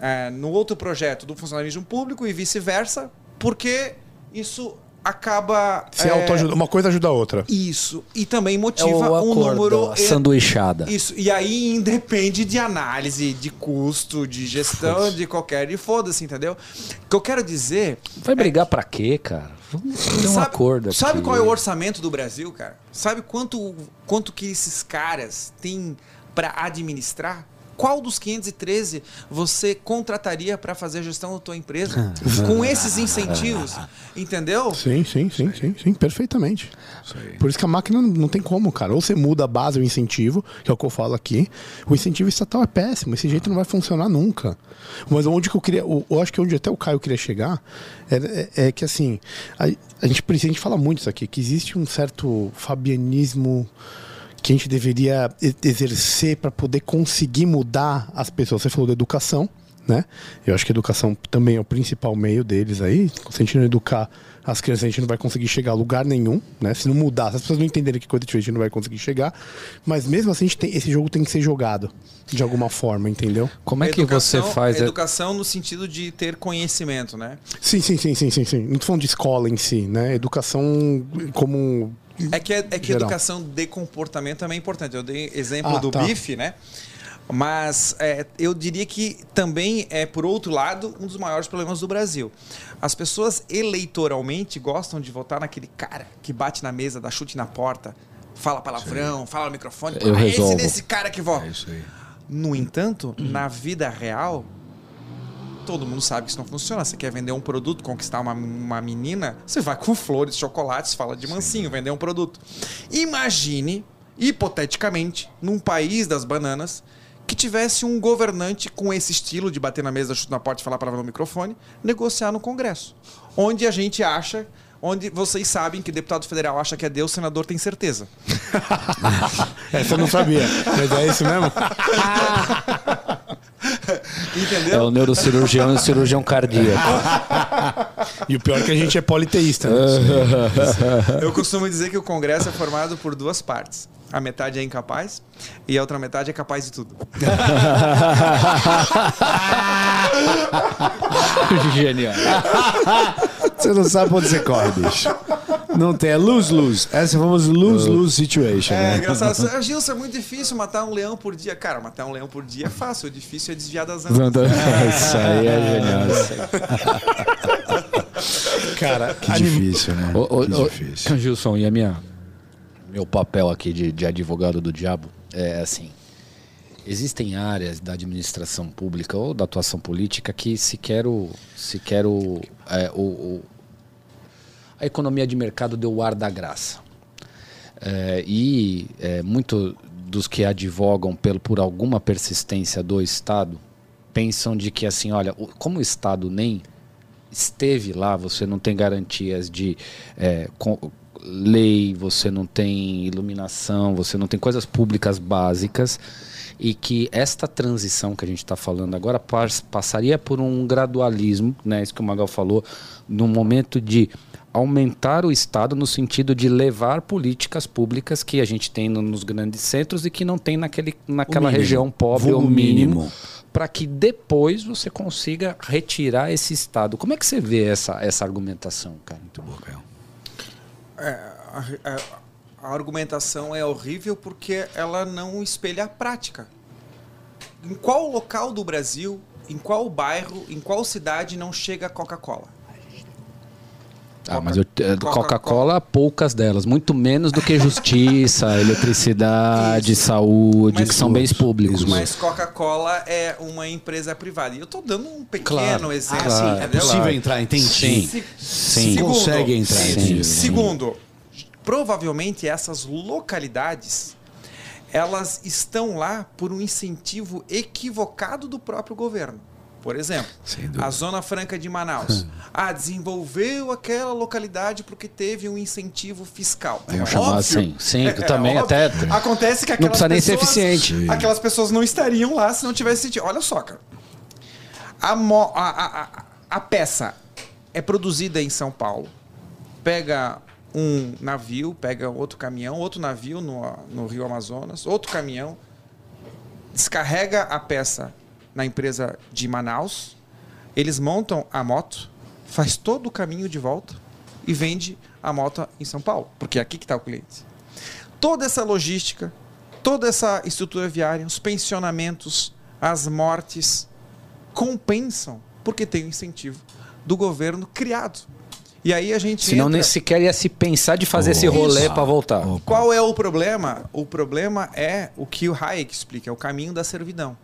é, no outro projeto do funcionalismo público e vice-versa, porque isso acaba. Se é, autoajuda. Uma coisa ajuda a outra. Isso. E também É motiva o um número. sanduichada. Isso. E aí independe de análise, de custo, de gestão, de qualquer. E foda-se, entendeu? O que eu quero dizer. Vai brigar pra quê, cara? Vamos ter um sabe, acordo aqui. Sabe qual é o orçamento do Brasil, cara? Sabe quanto, quanto que esses caras têm para administrar? Qual dos 513 você contrataria para fazer a gestão da tua empresa [laughs] com esses incentivos? Entendeu? Sim, sim, sim, sim, sim, perfeitamente. Por isso que a máquina não- tem como, cara. Ou você muda a base, o incentivo, que é o que eu falo aqui. O incentivo estatal é péssimo, esse jeito não vai funcionar nunca. Mas onde que eu queria. Eu, eu acho que onde até o Caio queria chegar é, é- é que assim, a, a gente precisa, a gente fala muito isso aqui, que existe um certo fabianismo que a gente deveria exercer para poder conseguir mudar as pessoas. Você falou da educação, né? Eu acho que a educação também é o principal meio deles aí. Se a gente não educar as crianças, a gente não vai conseguir chegar a lugar nenhum, né? Se não mudar, se as pessoas não entenderem que coisa é diferente, a gente não vai conseguir chegar. Mas mesmo assim, a gente tem, esse jogo tem que ser jogado de alguma forma, entendeu? Como é que você Educação- faz... a- Educação no sentido de ter conhecimento, né? Sim, sim, sim, sim, sim, sim. Não tô falando de escola em si, né? Educação como. É que, é que Geral. educação de comportamento também é importante. Eu dei exemplo Ah, do tá. bife, né? Mas é, eu diria que também é, por outro lado, um dos maiores problemas do Brasil. As pessoas eleitoralmente gostam de votar naquele cara que bate na mesa, dá chute na porta, fala palavrão, fala no microfone. Eu "Ah, esse resolvo." desse cara que vota. É. No entanto, na vida real, todo mundo sabe que isso não funciona. Você quer vender um produto, conquistar uma, uma menina, você vai com flores, chocolates, fala de mansinho, vender um produto. Imagine, hipoteticamente, num país das bananas, que tivesse um governante com esse estilo de bater na mesa, chutar na porta e falar a palavra no microfone, negociar no Congresso. Onde a gente acha, onde vocês sabem que deputado federal acha que é Deus, senador tem certeza. [laughs] Essa eu não sabia. Mas é isso mesmo? [laughs] Entendeu? É o neurocirurgião e o cirurgião cardíaco. [laughs] E o pior é que a gente é politeísta. Né? [laughs] Eu costumo dizer que o Congresso é formado por duas partes. A metade é incapaz e a outra metade é capaz de tudo. [laughs] Genial. Você não sabe onde você corre, bicho. Não tem, é lose-lose. Essa é a famosa lose-lose situation. É né? engraçado. Ah, Gilson, é muito difícil matar um leão por dia. Cara, matar um leão por dia é fácil. O difícil é desviar das andas. Isso aí é genial. Cara, Que anim- difícil, né? Ô, ô, que ô, difícil. Gilson, e a minha, meu papel aqui de, de advogado do diabo é assim: existem áreas da administração pública ou da atuação política que se quero, se quero é, o, o- a economia de mercado deu o ar da graça. É, e é, muito dos que advogam pelo, por alguma persistência do Estado pensam de que assim, olha, o- como o Estado nem esteve lá, você não tem garantias de é, lei, você não tem iluminação, você não tem coisas públicas básicas e que esta transição que a gente está falando agora pas- passaria por um gradualismo, né, isso que o Magal falou, no momento de aumentar o Estado no sentido de levar políticas públicas que a gente tem no- nos grandes centros e que não tem naquele, naquela mínimo. região pobre ou mínimo mínimo. para que depois você consiga retirar esse Estado. Como é que você vê essa, essa argumentação, cara? Muito bom, Caio. É, a, a- a argumentação é horrível porque ela não espelha a prática. Em qual local do Brasil, em qual bairro, em qual cidade não chega Coca-Cola? Ah, mas eh, Coca- Coca-Cola, poucas delas, muito menos do que justiça, [laughs] eletricidade, saúde, Mas que são bens públicos. Mas Coca-Cola é uma empresa privada. E eu estou dando um pequeno Claro. exemplo. Ah, sim, é possível entrar, entendi. Sim. Se- Sim. Segundo, Consegue entrar, sim. Segundo, provavelmente essas localidades elas estão lá por um incentivo equivocado do próprio governo. Por exemplo, a Zona Franca de Manaus. [laughs] Ah, desenvolveu aquela localidade porque teve um incentivo fiscal. Vamos chamar assim. Sim, que também óbvio. até- Acontece que Não aquelas precisa nem ser pessoas- eficiente. Aquelas pessoas não estariam lá se não tivesse sentido. Olha só, cara. A, mo- a, a- a peça é produzida em São Paulo. Pega um navio, pega outro caminhão, outro navio no, no Rio Amazonas, outro caminhão, descarrega a peça na empresa de Manaus, eles montam a moto, faz todo o caminho de volta e vende a moto em São Paulo, porque é aqui que está o cliente. Toda essa logística, toda essa estrutura viária, os pensionamentos, as mortes, compensam porque tem o incentivo do governo criado. E aí a gente Senão entra... nem sequer ia se pensar de fazer esse rolê para voltar. Qual é o problema? O problema é o que o Hayek explica, é o caminho da servidão.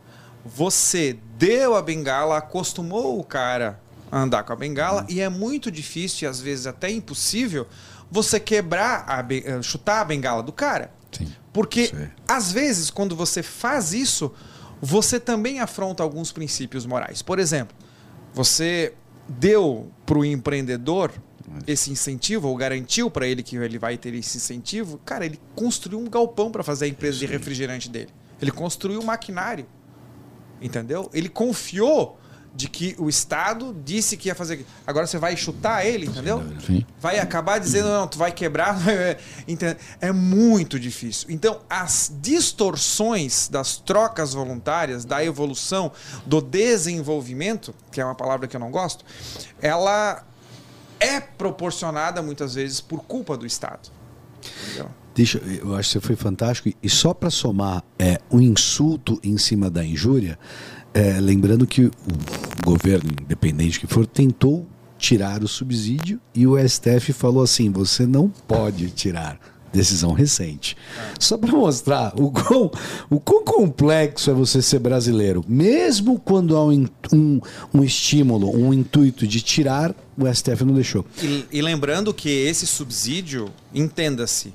Você deu a bengala, acostumou o cara a andar com a bengala e é muito difícil e às vezes até impossível você quebrar a eh, chutar a bengala do cara. Sim. Porque Sim. às vezes quando você faz isso, você também afronta alguns princípios morais. Por exemplo, você deu para o empreendedor esse incentivo, ou garantiu para ele que ele vai ter esse incentivo, cara, ele construiu um galpão para fazer a empresa de refrigerante dele. Ele construiu um maquinário. Entendeu? Ele confiou de que o Estado disse que ia fazer. Agora você vai chutar ele, entendeu? Sim. Vai acabar dizendo, não, tu vai quebrar. [laughs] Entende? É muito difícil. Então, as distorções das trocas voluntárias, da evolução, do desenvolvimento, que é uma palavra que eu não gosto, ela é proporcionada muitas vezes por culpa do Estado. Entendeu? Deixa, eu acho que você foi fantástico. E só para somar é, um insulto em cima da injúria, é, lembrando que o governo, independente que for, tentou tirar o subsídio e o STF falou assim: você não pode tirar. Decisão recente. Só para mostrar o quão, o quão complexo é você ser brasileiro. Mesmo quando há um, um, um estímulo, um intuito de tirar, o STF não deixou. E, e lembrando que esse subsídio, entenda-se,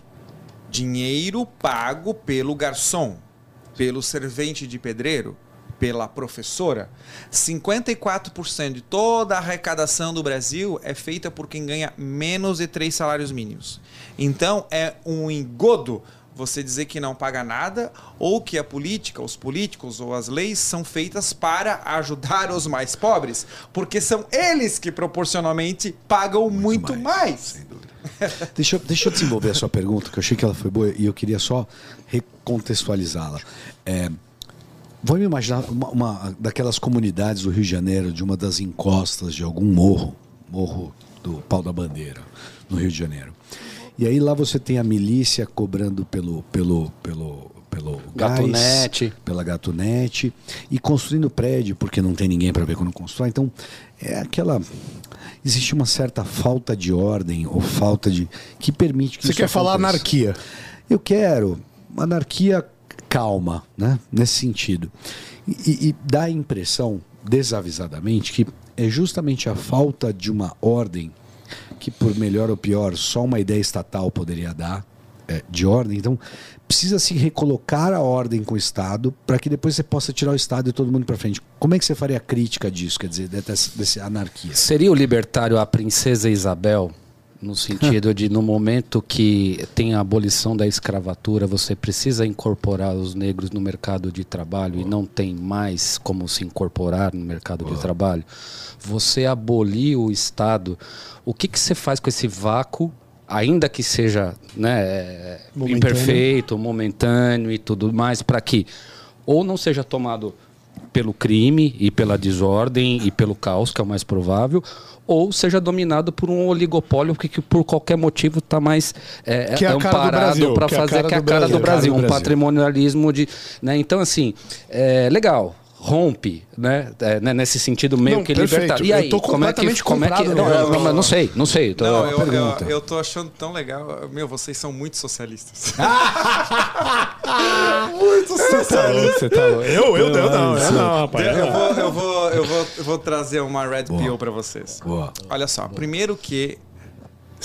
dinheiro pago pelo garçom, pelo servente de pedreiro, pela professora. 54% de toda a arrecadação do Brasil é feita por quem ganha menos de três salários mínimos. Então é um engodo você dizer que não paga nada ou que a política, os políticos ou as leis são feitas para ajudar os mais pobres, porque são eles que proporcionalmente pagam muito, mais. Sem dúvida. [laughs] deixa, eu- deixa eu desenvolver a sua pergunta, que eu achei que ela foi boa e eu queria só recontextualizá-la. É, vamos imaginar uma, uma daquelas comunidades do Rio de Janeiro, de uma das encostas de algum morro, morro do Pau da Bandeira, no Rio de Janeiro. E aí lá você tem a milícia cobrando pelo pelo pelo pelo Gatunete. pela gatunete e construindo prédio porque não tem ninguém para ver quando constrói. Então é aquela existe uma certa falta de ordem ou falta de que permite que Você isso quer falar aconteça. anarquia? Eu quero anarquia calma, né? Nesse sentido. E, e dá a impressão, desavisadamente, que é justamente a falta de uma ordem que, por melhor ou pior, só uma ideia estatal poderia dar é, de ordem. Então, precisa se recolocar a ordem com o Estado para que depois você possa tirar o Estado e todo mundo para frente. Como é que você faria a crítica disso, quer dizer, dessa, dessa anarquia? Seria o libertário a princesa Isabel? No sentido de, no momento que tem a abolição da escravatura, você precisa incorporar os negros no mercado de trabalho e não tem mais como se incorporar no mercado de trabalho. Você abolir o Estado. O que, que você faz com esse vácuo, ainda que seja né, Momentâneo. imperfeito, momentâneo e tudo mais, para que ou não seja tomado pelo crime e pela desordem e pelo caos, que é o mais provável, ou seja dominado por um oligopólio que, que por qualquer motivo está mais é, é amparado para fazer que é a cara do Brasil. Um patrimonialismo de, né? Então assim, é legal. Rompe, né? É, né, Nesse sentido meio Não, que libertário. E Eu aí, tô como é que, como é que, não, eu- não, não sei, não sei. Tô, Não, eu, eu, pergunta. eu tô achando tão legal. Meu, vocês são muito socialistas. [laughs] Você tá louco, você tá louco. Eu, eu, eu não, eu não, rapaz. eu, vou, eu, vou, eu, vou, eu vou trazer uma red pill pra vocês. Boa. Olha só, primeiro que.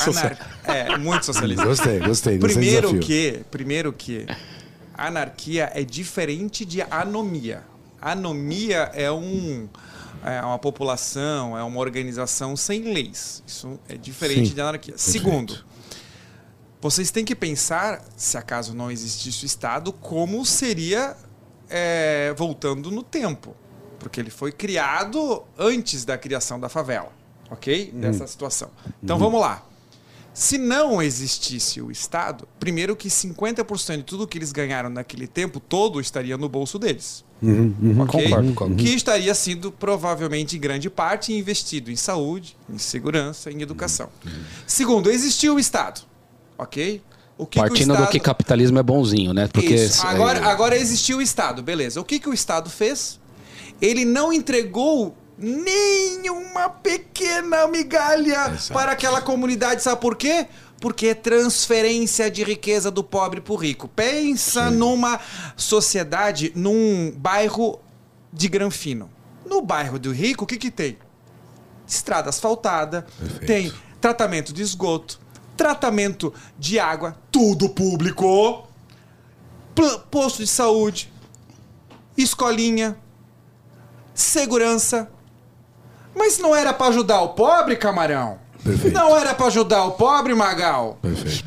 Anar- É, muito socialista. Gostei, gostei. Primeiro que, primeiro que anarquia é diferente de anomia. Anomia é um é uma população, é uma organização sem leis. Isso é diferente Sim, de anarquia. Segundo, vocês têm que pensar, se acaso não existisse o Estado, como seria é, voltando no tempo. Porque ele foi criado antes da criação da favela, ok? Dessa situação. Então vamos lá. Se não existisse o Estado, primeiro que 50% de tudo que eles ganharam naquele tempo todo estaria no bolso deles. Ok? Concordo, concordo. Que estaria sendo provavelmente em grande parte investido em saúde, em segurança, em educação. Segundo, existiu o Estado. Ok? Que que Partindo do Estado- que capitalismo é bonzinho, né? Porque isso. é, Agora, agora existiu o Estado, beleza. O que, que o Estado fez? Ele não entregou nenhuma pequena migalha para aquela comunidade. Sabe por quê? Porque é transferência de riqueza do pobre para o rico. Pensa numa sociedade, num bairro de granfino. No bairro do rico, o que, que tem? Estrada asfaltada, tem tratamento de esgoto, tratamento de água, tudo público posto de saúde, escolinha, segurança. Mas não era pra ajudar o pobre, camarão? Perfeito. Não era pra ajudar o pobre, Magal?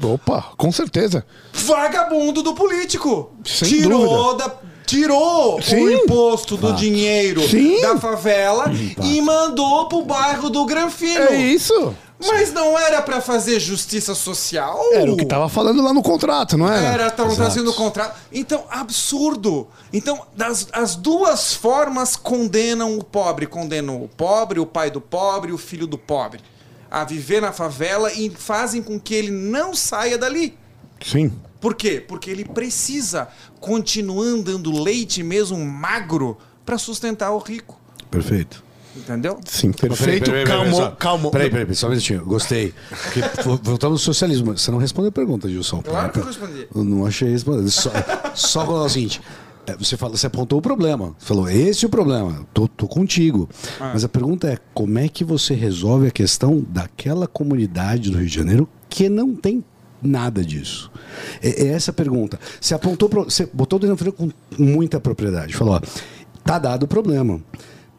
Opa, com certeza. Vagabundo do político. Sem tirou dúvida. da tirou Sim. o imposto do dinheiro Sim. da favela e mandou pro bairro do Granfino. É isso. Mas não era pra fazer justiça social? Era o que tava falando lá no contrato, não era? Era, estavam trazendo o contrato. Então, absurdo. Então, das, as duas formas condenam o pobre. Condenam o pobre, o pai do pobre, o filho do pobre. A viver na favela e fazem com que ele não saia dali. Sim. Por quê? Porque ele precisa continuar dando leite mesmo magro para sustentar o rico. Perfeito. Entendeu? Sim, perfeito. calma, só- calma. Peraí, peraí, peraí, só um minutinho. Gostei. Porque [laughs] vo- voltamos ao socialismo. Você não respondeu a pergunta, Gilson. Claro que eu respondi. Eu não achei responder. Só, só falar o seguinte. é, Você, fala, você apontou o problema. Você falou, esse é o problema. Tô, tô contigo. Ah. Mas a pergunta é: como é que você resolve a questão daquela comunidade do Rio de Janeiro que não tem nada disso? É, é essa a pergunta. Você apontou, você botou o dedo na com muita propriedade. Falou: ó, tá dado o problema.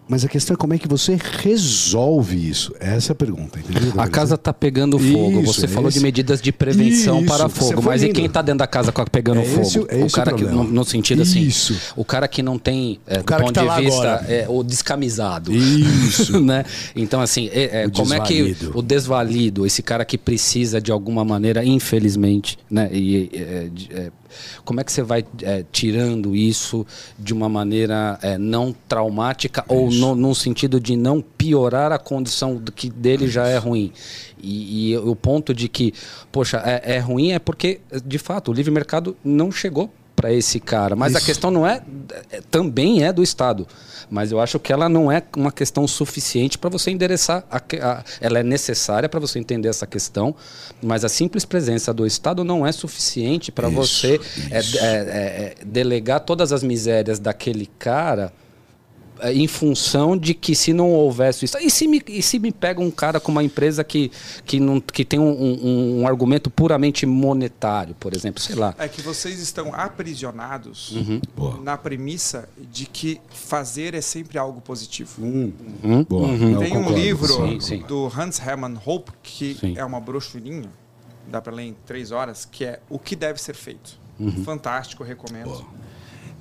Mas a questão é como é que você resolve isso. Essa é a pergunta, entendeu? A casa tá pegando fogo. Isso, Você é falou esse- de medidas de prevenção Isso, para fogo. Mas e lindo. quem tá dentro da casa pegando É esse fogo? o- é esse o cara o que, no, no sentido assim, Isso. o cara que não tem, é, do cara ponto tá de vista, é, o descamisado. Isso. [laughs] né? Então, assim, é- é, O como é que desvalido. o desvalido, esse cara que precisa de alguma maneira, infelizmente, né? E, é, é, como é que você vai é, tirando isso de uma maneira é, não traumática ou no, num sentido de não piorar a condição que dele já é ruim? E, e o ponto de que, poxa, é, é ruim é porque, de fato, o livre mercado não chegou para esse cara. Mas a Isso. questão não é, é- também é do Estado. Mas eu acho que ela não é uma questão suficiente para você endereçar. A, a- ela é necessária para você entender essa questão, mas a simples presença do Estado não é suficiente para você é, isso. é, é, é, delegar todas as misérias daquele cara em função de que se não houvesse isso. E se me, e se me pega um cara com uma empresa que, que, não, que tem um, um- um argumento puramente monetário, por exemplo, sei lá. É que vocês estão aprisionados Boa. na premissa de que fazer é sempre algo positivo. Boa. Não, Tem um livro Sim, sim. do Hans Hermann Hope que Sim. é uma brochurinha, dá para ler em três horas, que é O que deve ser feito. Uhum. Fantástico, recomendo.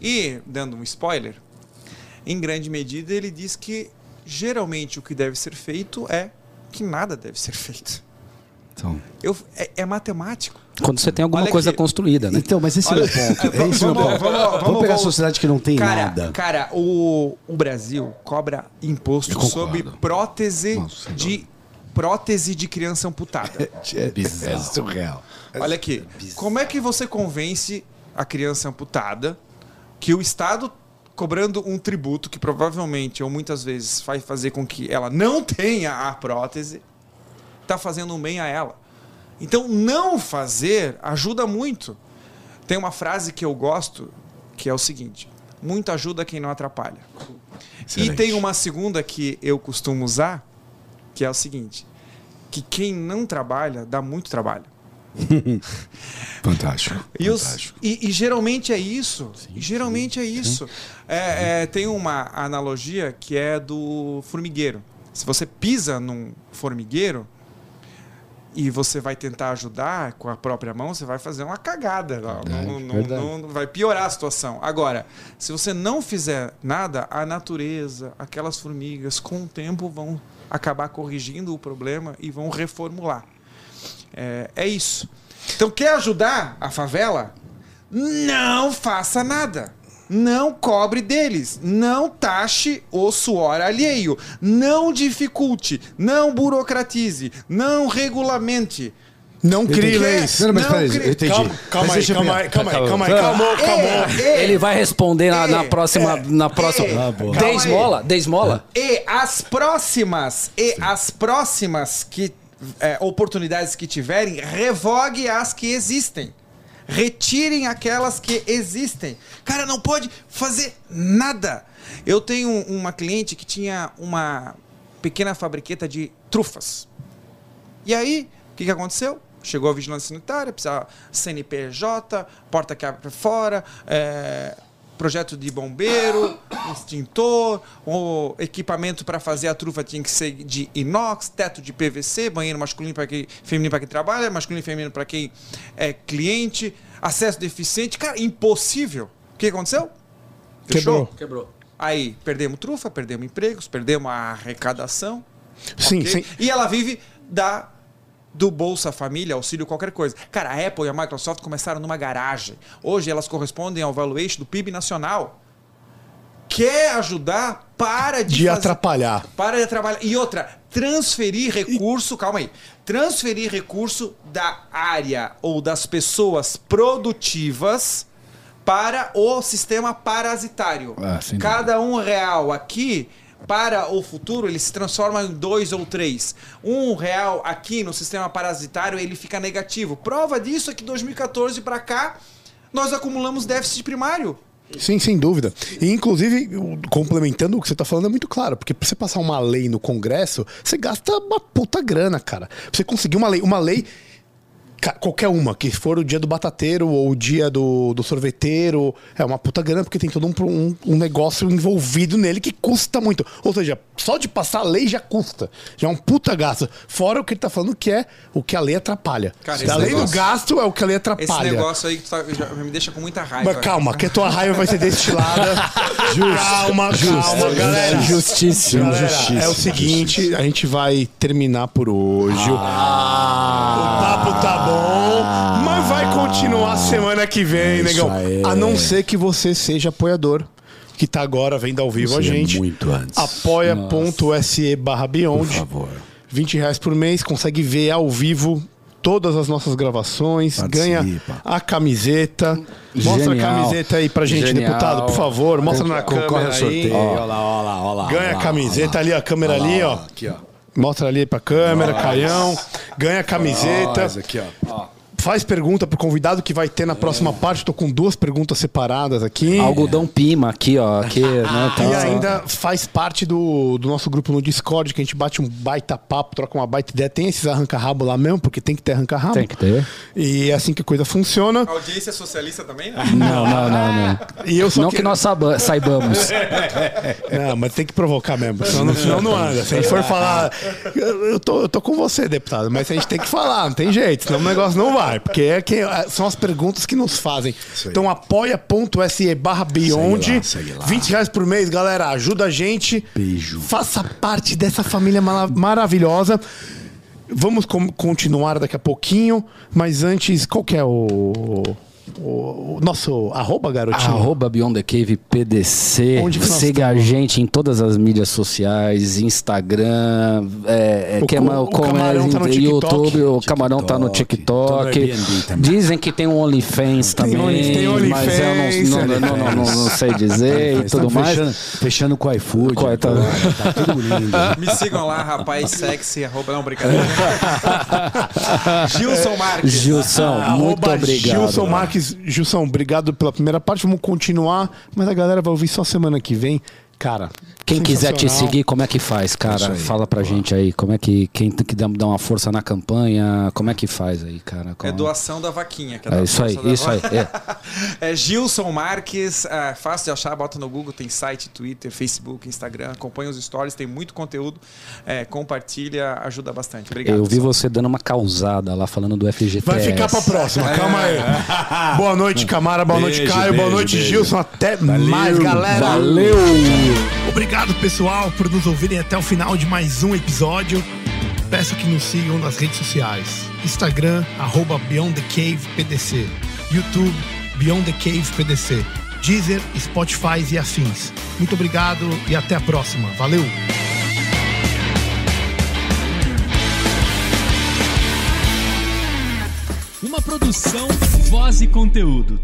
E, dando um spoiler, em grande medida ele diz que geralmente o que deve ser feito é que nada deve ser feito. Então, Eu, é, é matemático. Quando você tem alguma Olha coisa construída, né? então, mas esse Olha, é o meu ponto. é, É esse meu vamos- ponto. vamos- Vamos, vamos- pegar a sociedade que não tem cara, nada. Cara, o, o Brasil cobra imposto sobre prótese Nossa, de prótese de criança amputada. [laughs] É, é surreal. Olha aqui, como é que você convence a criança amputada que o Estado cobrando um tributo que provavelmente ou muitas vezes vai fazer com que ela não tenha a prótese, está fazendo um bem a ela. Então, não fazer ajuda muito. Tem uma frase que eu gosto que é o seguinte: muito ajuda quem não atrapalha. Excelente. E tem uma segunda que eu costumo usar, que é o seguinte: que quem não trabalha dá muito trabalho. [laughs] Fantástico. E, os- fantástico. e- e geralmente é isso. E geralmente é isso. É, é, tem uma analogia que é do formigueiro. Se você pisa num formigueiro e você vai tentar ajudar com a própria mão, você vai fazer uma cagada. Não- não, não- verdade. não- vai piorar a situação. Agora, se você não fizer nada, a natureza, aquelas formigas, com o tempo vão acabar corrigindo o problema e vão reformular. É, é isso. Então, quer ajudar a favela? Não faça nada. Não cobre deles. Não taxe o suor alheio. Não dificulte. Não burocratize. Não regulamente. Não crie leis. Não, mas peraí, eu entendi. Calma, aí, calma aí, calma aí, calma aí, calma, calma. É, Ele vai responder na, na É, próxima. na próxima. é. Ah, boa. Dê Calma aí. esmola, dê esmola. E as próximas, e as próximas que é, oportunidades que tiverem, revogue as que existem. Retirem aquelas que existem. Cara, não pode fazer nada. Eu tenho uma cliente que tinha uma pequena fabriqueta de trufas. E aí, o que, que aconteceu? Chegou a vigilância sanitária, precisava CNPJ, porta que abre fora, é, projeto de bombeiro, extintor, o equipamento para fazer a trufa tinha que ser de inox, teto de PVC, banheiro masculino para quem feminino para quem trabalha, masculino e feminino para quem é cliente, acesso deficiente, cara, impossível. O que aconteceu? Fechou? Quebrou. Quebrou. Aí perdemos trufa, perdemos empregos, perdemos a arrecadação. Sim, ok? sim. E ela vive da do Bolsa Família, auxílio qualquer coisa. Cara, a Apple e a Microsoft começaram numa garagem. Hoje elas correspondem ao valuation do PIB nacional. Quer ajudar? Para de, De fazer- atrapalhar. Para de atrapalhar. E outra, transferir recurso, calma aí. Transferir recurso da área ou das pessoas produtivas para o sistema parasitário. Ah, Cada um real aqui, para o futuro, ele se transforma em dois ou três. Um real aqui no sistema parasitário, ele fica negativo. Prova disso é que 2014 para cá, nós acumulamos déficit primário. Sim, sem dúvida. E, inclusive, complementando o que você está falando, é muito claro. Porque pra você passar uma lei no Congresso, você gasta uma puta grana, cara. Pra você conseguir uma lei. Uma lei. Qualquer uma, que for o dia do batateiro ou o dia do, do sorveteiro, é uma puta grana, porque tem todo um, um, um negócio envolvido nele que custa muito. Ou seja, só de passar a lei já custa. Já é um puta gasto. Fora o que ele tá falando que é o que a lei atrapalha. Cara, esse Além do negócio- gasto, é o que a lei Esse atrapalha. negócio aí que tu tá- já me deixa com muita raiva. Mas calma, que a tua raiva vai ser destilada. [laughs] Calma, calma, galera. Justíssimo. Galera, é o seguinte, a gente vai terminar por hoje. O papo tá bom, mas vai continuar semana que vem, negão. aí. A não ser que você seja apoiador, que tá agora vendo ao vivo a gente. muito antes. Apoia.se barra Por Beyond. favor. 20 reais por mês, consegue ver ao vivo todas as nossas gravações, Participa. ganha a camiseta. Mostra a Genial. camiseta aí pra gente, Genial. deputado, por favor. Mostra na câmera aí. sorteio. Olha lá, olha lá, olha lá. Ganha olha a camiseta ali, a câmera olha ali, olha ó. Aqui, ó. Mostra ali pra câmera, Caião. Ganha a camiseta. Nós aqui, ó. Faz pergunta pro convidado que vai ter na próxima parte. Tô com duas perguntas separadas aqui. Algodão pima aqui, ó. Aqui, [laughs] né, tá- E ainda faz parte do, do nosso grupo no Discord, que a gente bate um baita papo, troca uma baita ideia. Tem esses arranca-rabo lá mesmo, porque tem que ter arranca-rabo. Tem que ter. E é assim que a coisa funciona. A audiência socialista também, né? Não, não, não, não. [laughs] E eu só Não que- que nós saiba- saibamos. [laughs] Não, mas tem que provocar mesmo, senão, não- senão não anda. Se a gente for falar. Eu eu tô, eu tô com você, deputado, mas a gente tem que falar, não tem jeito, senão o negócio não vai. Porque é que, são as perguntas que nos fazem. Então apoia.se barra Beyond. Segue lá, segue lá. 20 reais por mês, galera. Ajuda a gente. Beijo. Faça parte dessa família mara- maravilhosa. Vamos com- continuar daqui a pouquinho, mas antes, qual que é o, o, o nosso arroba, garotinho? Arroba Beyond the Cave PDC. Onde Siga a gente em todas as mídias sociais, Instagram, é, é, O que é co- ma- o como Camarão é, tá no YouTube, o TikTok. Camarão tá no TikTok, tô no TikTok. Dizem que tem um OnlyFans também, tem OnlyFans, mas eu não, não, não, não, não- não sei dizer e tudo mais. Fechando, fechando com o iFood. Com- tá- agora, tá tudo lindo. [laughs] Me sigam lá, rapaz sexy, arroba, não, brincadeira. [laughs] Gilson Marques. Gilson, muito Arroba obrigado. Gilson Marques. Gilson, obrigado pela primeira parte. Vamos continuar, mas a galera vai ouvir só semana que vem. Cara, Quem quiser te seguir, como é que faz, Isso cara? aí. Fala pra gente aí, como é que quem tem que dar uma força na campanha, como é que faz aí, cara? É Como- doação da vaquinha. Que é É da isso aí, da isso aí. É. [laughs] É Gilson Marques, é fácil de achar, bota no Google, tem site, Twitter, Facebook, Instagram, acompanha os stories, tem muito conteúdo, é, compartilha, ajuda bastante. Obrigado. Eu vi pessoal. você dando uma causada lá falando do FGTS. Vai ficar pra próxima, calma aí. [laughs] Boa noite, Camara. Boa noite, Beijo, Caio. Boa beijo, noite, beijo. Gilson. Até mais, galera. Valeu! Obrigado, pessoal, por nos ouvirem até o final de mais um episódio. peço que nos sigam nas redes sociais. Instagram, arroba Beyond the Cave PDC. YouTube, Beyond the Cave PDC. Deezer, Spotify e afins. Muito obrigado e até a próxima. Valeu! Uma produção, voz e conteúdo.